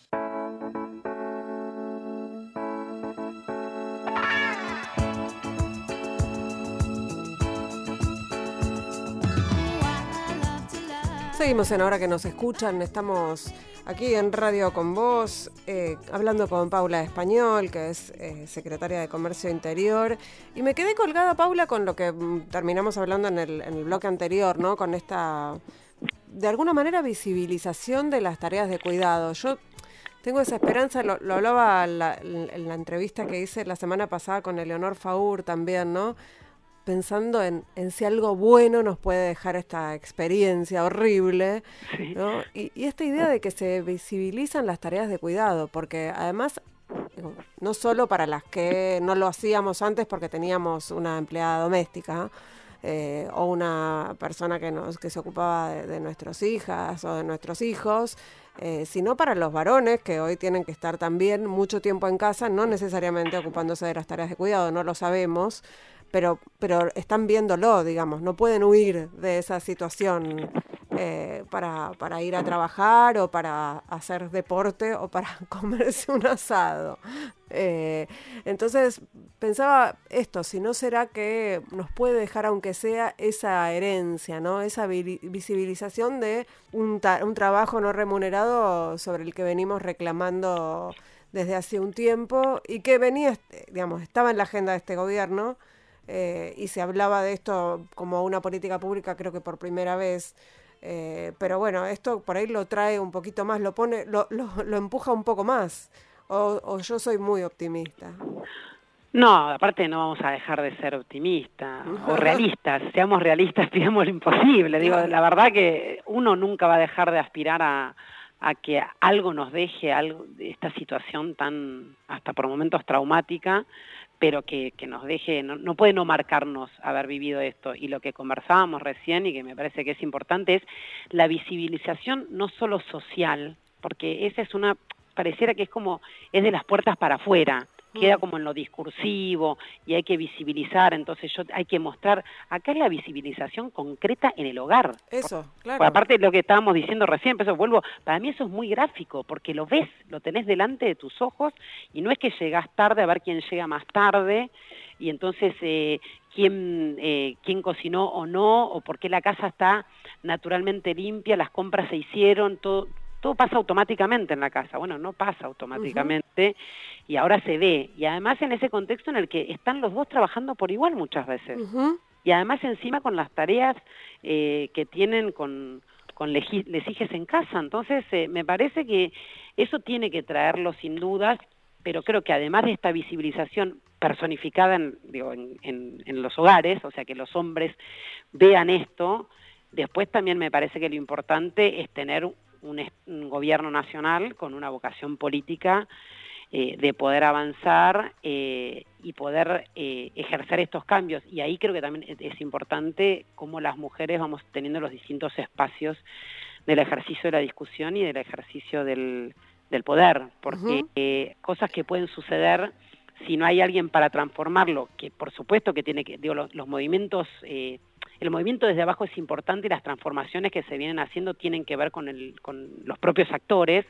Seguimos en Ahora que nos escuchan, estamos aquí en Radio con Vos, eh, hablando con Paula Español, que es eh, secretaria de Comercio Interior, y me quedé colgada, Paula, con lo que mm, terminamos hablando en el, bloque anterior, ¿no? Con esta, de alguna manera, visibilización de las tareas de cuidado. Yo tengo esa esperanza, lo, hablaba en la, en la entrevista que hice la semana pasada con Eleonor Faur también, ¿no? Pensando en, si algo bueno nos puede dejar esta experiencia horrible, ¿no? y, esta idea de que se visibilizan las tareas de cuidado, porque además no solo para las que no lo hacíamos antes porque teníamos una empleada doméstica, eh, o una persona que, nos, que se ocupaba de, nuestras hijas o de nuestros hijos, eh, sino para los varones que hoy tienen que estar también mucho tiempo en casa, no necesariamente ocupándose de las tareas de cuidado, no lo sabemos, pero, pero están viéndolo, digamos, no pueden huir de esa situación eh, para, para, ir a trabajar o para hacer deporte o para comerse un asado. Eh, entonces pensaba esto, si no será que nos puede dejar aunque sea esa herencia, ¿no? esa visibilización de un, un trabajo no remunerado sobre el que venimos reclamando desde hace un tiempo y que venía, digamos, estaba en la agenda de este gobierno eh, y se hablaba de esto como una política pública creo que por primera vez. Eh, pero bueno, esto por ahí lo trae un poquito más, lo pone, lo, lo, empuja un poco más. O, yo soy muy optimista. No, aparte no vamos a dejar de ser optimistas o realistas. Seamos realistas, pidamos lo imposible. Digo, la verdad que uno nunca va a dejar de aspirar a, a que algo nos deje algo, esta situación tan, hasta por momentos traumática, pero que, que nos deje, no, no, puede no marcarnos haber vivido esto. Y lo que conversábamos recién y que me parece que es importante es la visibilización no solo social, porque esa es una, pareciera que es como, es de las puertas para afuera, queda como en lo discursivo y hay que visibilizar, entonces yo hay que mostrar, acá es la visibilización concreta en el hogar. Eso, claro. aparte de lo que estábamos diciendo recién, eso vuelvo, para mí eso es muy gráfico, porque lo ves, lo tenés delante de tus ojos y no es que llegás tarde a ver quién llega más tarde y entonces eh, quién, eh, quién cocinó o no, o por qué la casa está naturalmente limpia, las compras se hicieron, todo todo pasa automáticamente en la casa. Bueno, no pasa automáticamente y ahora se ve. Y además en ese contexto en el que están los dos trabajando por igual muchas veces. Y además encima con las tareas eh, que tienen con, con lesijes en casa. Entonces eh, me parece que eso tiene que traerlo sin dudas, pero creo que además de esta visibilización personificada en, digo, en, en los hogares, o sea, que los hombres vean esto, después también me parece que lo importante es tener un, gobierno nacional con una vocación política eh, de poder avanzar eh, y poder eh, ejercer estos cambios. Y ahí creo que también es importante cómo las mujeres vamos teniendo los distintos espacios del ejercicio de la discusión y del ejercicio del, del poder, porque cosas que pueden suceder si no hay alguien para transformarlo, que por supuesto que tiene que, digo, los, los movimientos el movimiento desde abajo es importante y las transformaciones que se vienen haciendo tienen que ver con, el, con los propios actores,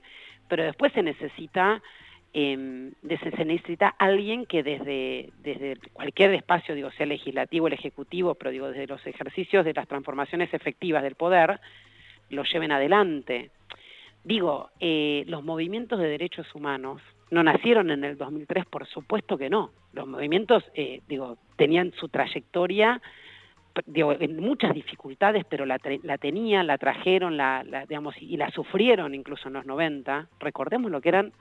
pero después se necesita eh, se necesita alguien que desde, desde cualquier espacio, digo, sea legislativo, el ejecutivo, pero digo, desde los ejercicios de las transformaciones efectivas del poder, lo lleven adelante. Digo, eh, los movimientos de derechos humanos no nacieron en el 2003, por supuesto que no. Los movimientos, eh, digo, tenían su trayectoria digo, en muchas dificultades, pero la, la tenían, la trajeron, la, digamos, y la sufrieron incluso en los 90. Recordemos lo que eran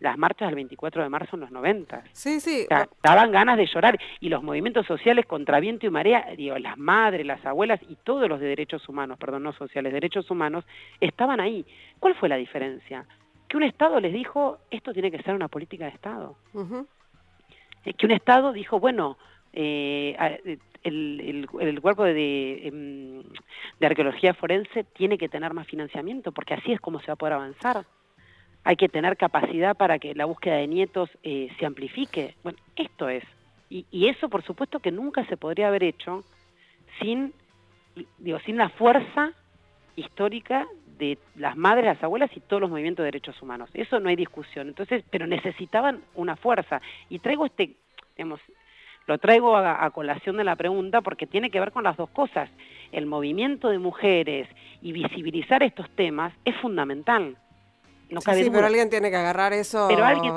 las marchas del 24 de marzo en los 90. Sí, sí. daban ganas de llorar. Y los movimientos sociales contra viento y marea, digo, las madres, las abuelas y todos los de derechos humanos, perdón, no sociales, derechos humanos, estaban ahí. ¿Cuál fue la diferencia? Que un Estado les dijo, esto tiene que ser una política de Estado. Que un Estado dijo, bueno, eh, el, el, cuerpo de, em, de, arqueología forense tiene que tener más financiamiento, porque así es como se va a poder avanzar. Hay que tener capacidad para que la búsqueda de nietos eh, se amplifique. Bueno, esto es. Y, y, eso, por supuesto, que nunca se podría haber hecho sin, digo, sin la fuerza histórica de las madres, las abuelas y todos los movimientos de derechos humanos. Eso no hay discusión. Entonces, pero necesitaban una fuerza. Y traigo este, digamos, lo traigo a, colación de la pregunta porque tiene que ver con las dos cosas. El movimiento de mujeres y visibilizar estos temas es fundamental. No sí, pero alguien tiene que agarrar eso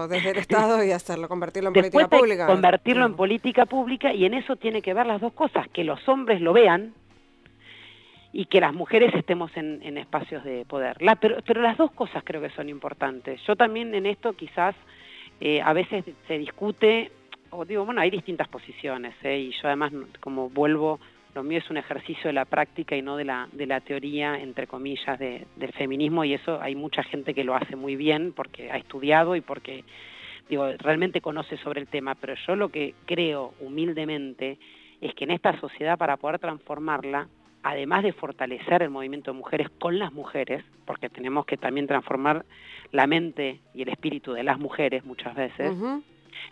desde el Estado y hacerlo, convertirlo en política pública. Convertirlo en política pública y en eso tiene que ver las dos cosas, que los hombres lo vean y que las mujeres estemos en, espacios de poder. pero, pero, las dos cosas creo que son importantes. Yo también en esto quizás eh, a veces se discute o digo, bueno, hay distintas posiciones, ¿eh? y yo además, como vuelvo, lo mío es un ejercicio de la práctica y no de la, de la teoría, entre comillas, de, del feminismo, y eso hay mucha gente que lo hace muy bien porque ha estudiado y porque digo, realmente conoce sobre el tema, pero yo lo que creo humildemente es que en esta sociedad para poder transformarla, además de fortalecer el movimiento de mujeres con las mujeres, porque tenemos que también transformar la mente y el espíritu de las mujeres muchas veces,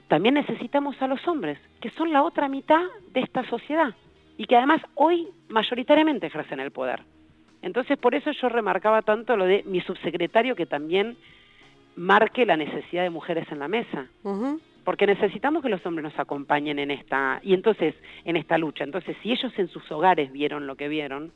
también necesitamos a los hombres, que son la otra mitad de esta sociedad y que además hoy mayoritariamente ejercen el poder. Entonces, por eso yo remarcaba tanto lo de mi subsecretario que también marque la necesidad de mujeres en la mesa. Porque necesitamos que los hombres nos acompañen en esta, y entonces, en esta lucha. Entonces, si ellos en sus hogares vieron lo que vieron,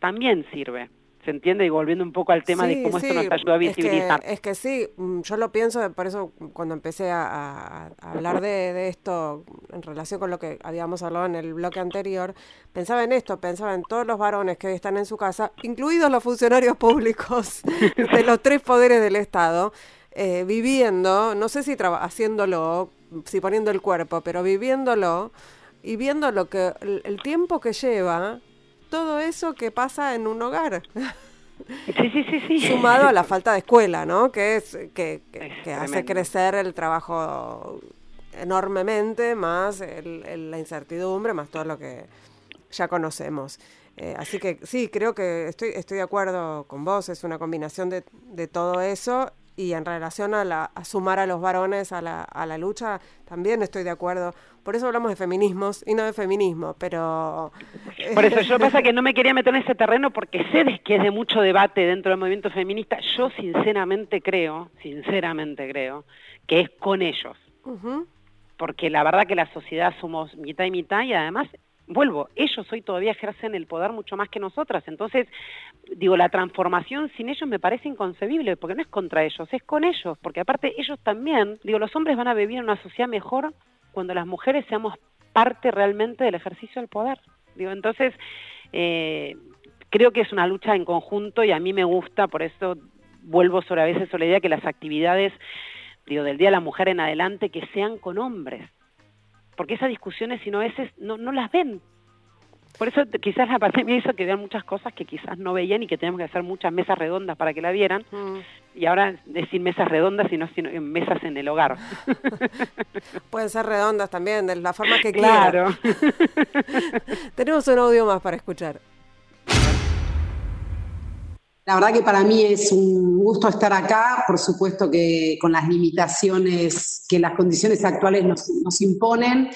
también sirve. ¿Se entiende? Y volviendo un poco al tema de cómo esto nos ayuda a visibilizar. Es que, sí, mm, yo lo pienso, por eso cuando empecé a, hablar de, esto en relación con lo que habíamos hablado en el bloque anterior, pensaba en esto, pensaba en todos los varones que están en su casa, incluidos los funcionarios públicos de los tres poderes del Estado, eh, viviendo, no sé si haciéndolo, si poniendo el cuerpo, pero viviéndolo y viendo lo que el tiempo que lleva todo eso que pasa en un hogar. Sí, sí, sí, sí. Sumado a la falta de escuela, ¿no? Que es que, hace crecer el trabajo enormemente, más la incertidumbre, más todo lo que ya conocemos. Eh, así que sí, creo que estoy, estoy de acuerdo con vos, es una combinación de, de todo eso y en relación a, la, a sumar a los varones a la, a la lucha, también estoy de acuerdo. Por eso hablamos de feminismos y no de feminismo, pero... Por eso yo pasa que no me quería meter en ese terreno porque sé que es de mucho debate dentro del movimiento feminista. Yo sinceramente creo, sinceramente creo, que es con ellos. Porque la verdad que la sociedad somos mitad y mitad y además vuelvo, ellos hoy todavía ejercen el poder mucho más que nosotras. Entonces, digo, la transformación sin ellos me parece inconcebible, porque no es contra ellos, es con ellos, porque aparte ellos también, digo, los hombres van a vivir en una sociedad mejor cuando las mujeres seamos parte realmente del ejercicio del poder. Digo, entonces, eh, creo que es una lucha en conjunto y a mí me gusta, por eso vuelvo sobre a veces sobre la idea que las actividades, digo, del Día de la Mujer en adelante, que sean con hombres, porque esas discusiones, si no veces, no, no las ven. Por eso quizás la pandemia hizo que vean muchas cosas que quizás no veían y que tenemos que hacer muchas mesas redondas para que la vieran. Mm. Y ahora decir mesas redondas, sino, sino mesas en el hogar. Pueden ser redondas también, de la forma que claro. quieran. Tenemos un audio más para escuchar. La verdad que para mí es un gusto estar acá, por supuesto que con las limitaciones que las condiciones actuales nos, imponen,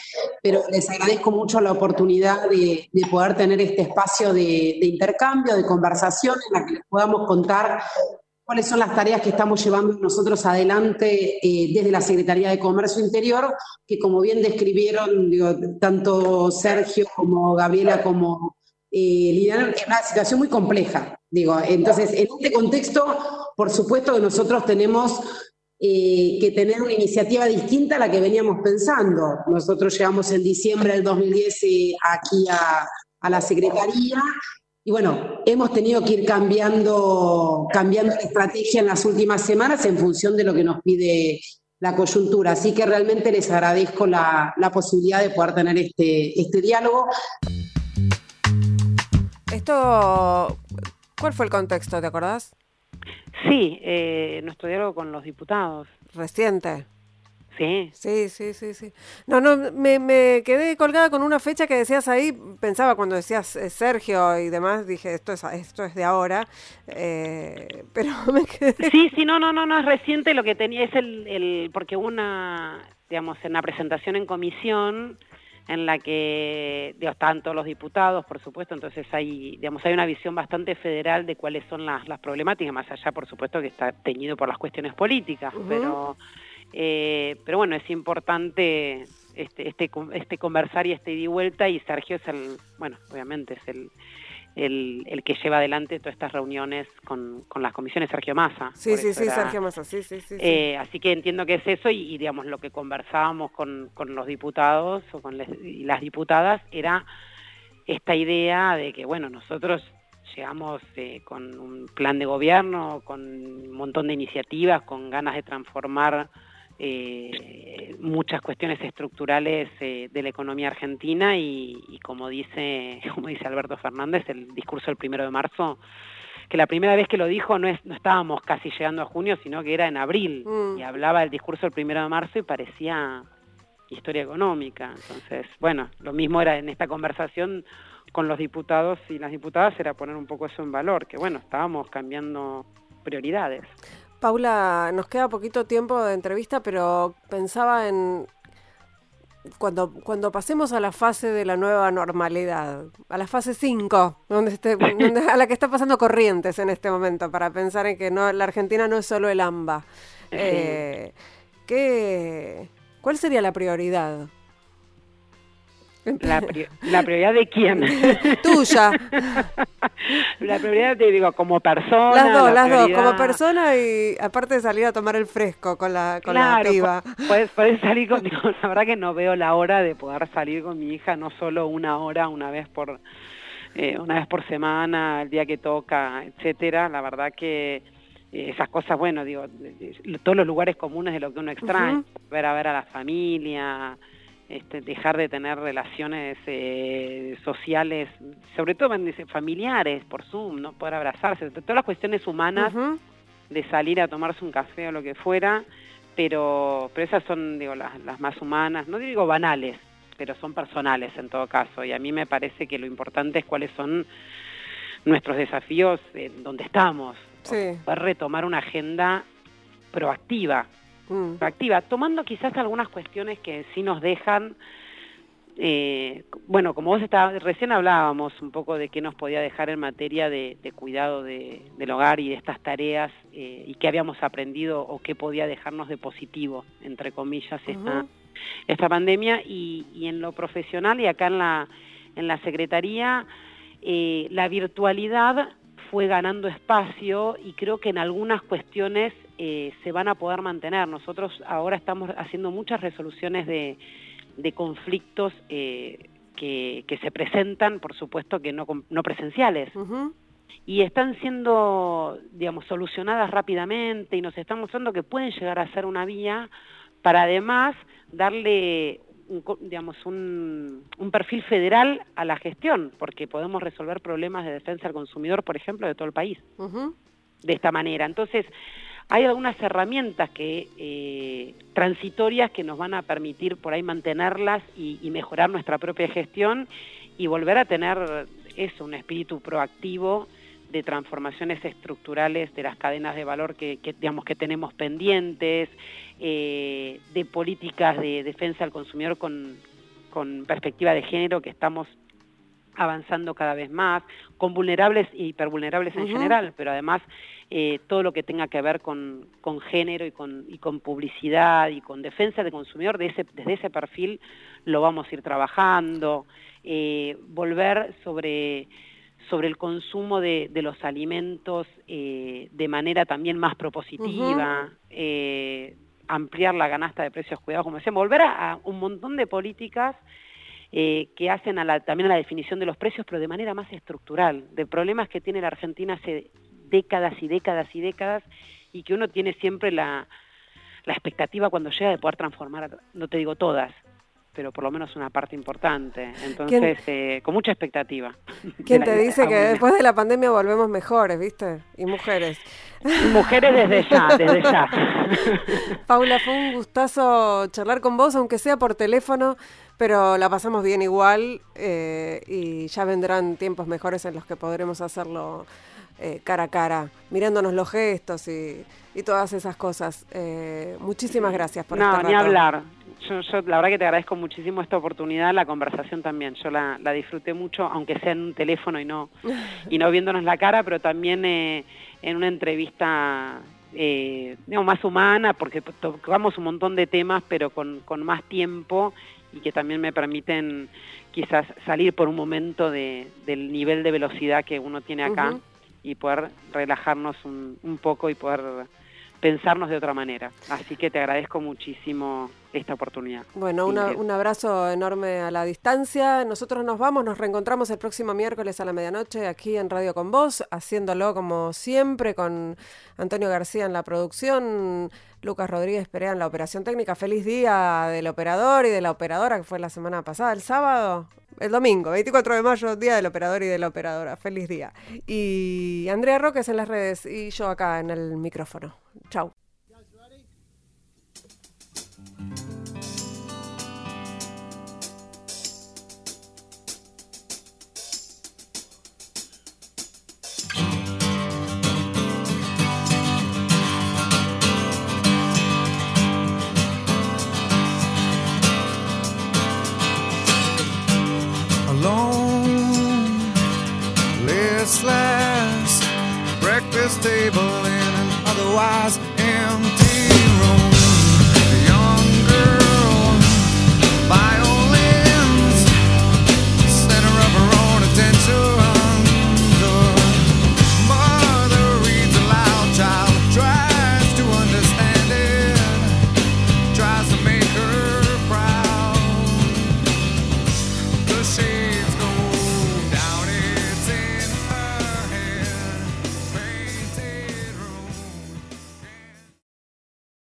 pero les agradezco mucho la oportunidad de, poder tener este espacio de, intercambio, de conversación, en la que les podamos contar cuáles son las tareas que estamos llevando nosotros adelante eh, desde la Secretaría de Comercio Interior, que como bien describieron tanto Sergio como Gabriela como eh, es una situación muy compleja. Digo, entonces, en este contexto, por supuesto que nosotros tenemos eh, que tener una iniciativa distinta a la que veníamos pensando. Nosotros llegamos en diciembre del 2010 eh, aquí a, la Secretaría y bueno, hemos tenido que ir cambiando, cambiando la estrategia en las últimas semanas en función de lo que nos pide la coyuntura. Así que realmente les agradezco la, la posibilidad de poder tener este, este diálogo. Esto ¿Cuál fue el contexto, te acordás? Sí, eh, nuestro diálogo con los diputados. Reciente. Sí. Sí, sí, sí, sí. No, no, me, me, quedé colgada con una fecha que decías ahí, pensaba cuando decías eh, Sergio y demás, dije, esto es, esto es de ahora, eh, pero me quedé... Sí, sí, no, no, no, no, es reciente, lo que tenía es el, el porque una, digamos, en la presentación en comisión, en la que digamos, están todos los diputados, por supuesto, entonces hay, digamos, hay una visión bastante federal de cuáles son las, las problemáticas, más allá, por supuesto, que está teñido por las cuestiones políticas, pero, eh, pero bueno, es importante este, este, este conversar y este ida y vuelta, y Sergio es el, bueno, obviamente es el el, el, que lleva adelante todas estas reuniones con, con las comisiones, Sergio Massa. Sí, sí, sí, Sergio Massa, sí, sí, sí, eh, así que entiendo que es eso y, digamos, lo que conversábamos con, con los diputados o con y las diputadas era esta idea de que, bueno, nosotros llegamos eh, con un plan de gobierno, con un montón de iniciativas, con ganas de transformar eh, muchas cuestiones estructurales eh, de la economía argentina y, como dice como dice Alberto Fernández el discurso del primero de marzo que la primera vez que lo dijo no, es, no estábamos casi llegando a junio, sino que era en abril, Mm. y hablaba del discurso el primero de marzo y parecía historia económica. Entonces, bueno, lo mismo era en esta conversación con los diputados y las diputadas, era poner un poco eso en valor, que bueno, estábamos cambiando prioridades. Paula, nos queda poquito tiempo de entrevista, pero pensaba en cuando, cuando pasemos a la fase de la nueva normalidad, a la fase 5, donde esté, donde- a la que está pasando Corrientes en este momento, para pensar en que no, la Argentina no es solo el AMBA. Eh, ¿qué, ¿Cuál sería la prioridad? La, pri- la prioridad de quién? Tuya. la prioridad, te digo, como persona. Las dos, la las dos, como persona y aparte de salir a tomar el fresco con la, con la Claro, piba. po- Puedes, puedes salir con, digo, la verdad que no veo la hora de poder salir con mi hija, no solo una hora, una vez por eh, una vez por semana, el día que toca, etcétera. La verdad que eh, esas cosas, bueno, digo, todos los lugares comunes de lo que uno extraña, ver a ver a la familia, este, dejar de tener relaciones eh, sociales, sobre todo familiares por Zoom, no poder abrazarse, todas las cuestiones humanas de salir a tomarse un café o lo que fuera, pero, pero esas son digo, las, las más humanas, no digo banales, pero son personales en todo caso, y a mí me parece que lo importante es cuáles son nuestros desafíos en donde estamos, Sí. poder retomar una agenda proactiva, Mm. proactiva, tomando quizás algunas cuestiones que sí nos dejan, eh, bueno, como vos estabas, recién hablábamos un poco de qué nos podía dejar en materia de, de cuidado de- del hogar y de estas tareas eh, y qué habíamos aprendido o qué podía dejarnos de positivo, entre comillas, esta, esta pandemia. Y, y en lo profesional y acá en la, en la Secretaría, eh, la virtualidad fue ganando espacio y creo que en algunas cuestiones eh, se van a poder mantener. Nosotros ahora estamos haciendo muchas resoluciones de, de conflictos eh, que, que se presentan, por supuesto que no, no presenciales, y están siendo, digamos, solucionadas rápidamente y nos están mostrando que pueden llegar a ser una vía para además darle, un digamos, un, un perfil federal a la gestión, porque podemos resolver problemas de defensa del consumidor, por ejemplo, de todo el país de esta manera. Entonces, hay algunas herramientas que eh, transitorias que nos van a permitir por ahí mantenerlas y, y mejorar nuestra propia gestión y volver a tener eso, un espíritu proactivo de transformaciones estructurales de las cadenas de valor que, que, digamos que tenemos pendientes, eh, de políticas de defensa al consumidor con, con perspectiva de género que estamos avanzando cada vez más, con vulnerables y hipervulnerables en general, pero además eh, todo lo que tenga que ver con, con género y con, y con publicidad y con defensa del consumidor de ese, desde ese perfil lo vamos a ir trabajando, eh, volver sobre sobre el consumo de, de los alimentos eh, de manera también más propositiva, eh, ampliar la canasta de precios cuidados, como decíamos, volver a, a un montón de políticas eh, que hacen a la, también a la definición de los precios, pero de manera más estructural, de problemas que tiene la Argentina hace décadas y décadas y décadas y que uno tiene siempre la, la expectativa cuando llega de poder transformar, no te digo todas, pero por lo menos una parte importante. Entonces, eh, con mucha expectativa. ¿Quién te dice que después de la pandemia volvemos mejores, viste? Y mujeres. Mujeres desde ya, desde ya. Paula, fue un gustazo charlar con vos, aunque sea por teléfono, pero la pasamos bien igual eh, y ya vendrán tiempos mejores en los que podremos hacerlo eh, cara a cara, mirándonos los gestos y, y todas esas cosas. Eh, muchísimas gracias por no, este ni rato. hablar. Yo, yo la verdad que te agradezco muchísimo esta oportunidad, la conversación también. Yo la, la disfruté mucho, aunque sea en un teléfono y no y no viéndonos la cara, pero también eh, en una entrevista eh, digamos, más humana, porque tocamos un montón de temas, pero con, con más tiempo y que también me permiten quizás salir por un momento de, del nivel de velocidad que uno tiene acá y poder relajarnos un, un poco y poder pensarnos de otra manera. Así que te agradezco muchísimo esta oportunidad. Bueno, una- un abrazo enorme a la distancia. Nosotros nos vamos, nos reencontramos el próximo miércoles a la medianoche aquí en Radio con Vos, haciéndolo como siempre con Antonio García en la producción, Lucas Rodríguez Perea en la operación técnica. Feliz día del operador y de la operadora que fue la semana pasada, el sábado. El domingo, 24 de mayo, Día del Operador y de la Operadora. Feliz día. Y Andrea Roques en las redes y yo acá en el micrófono. Chau. stable in an otherwise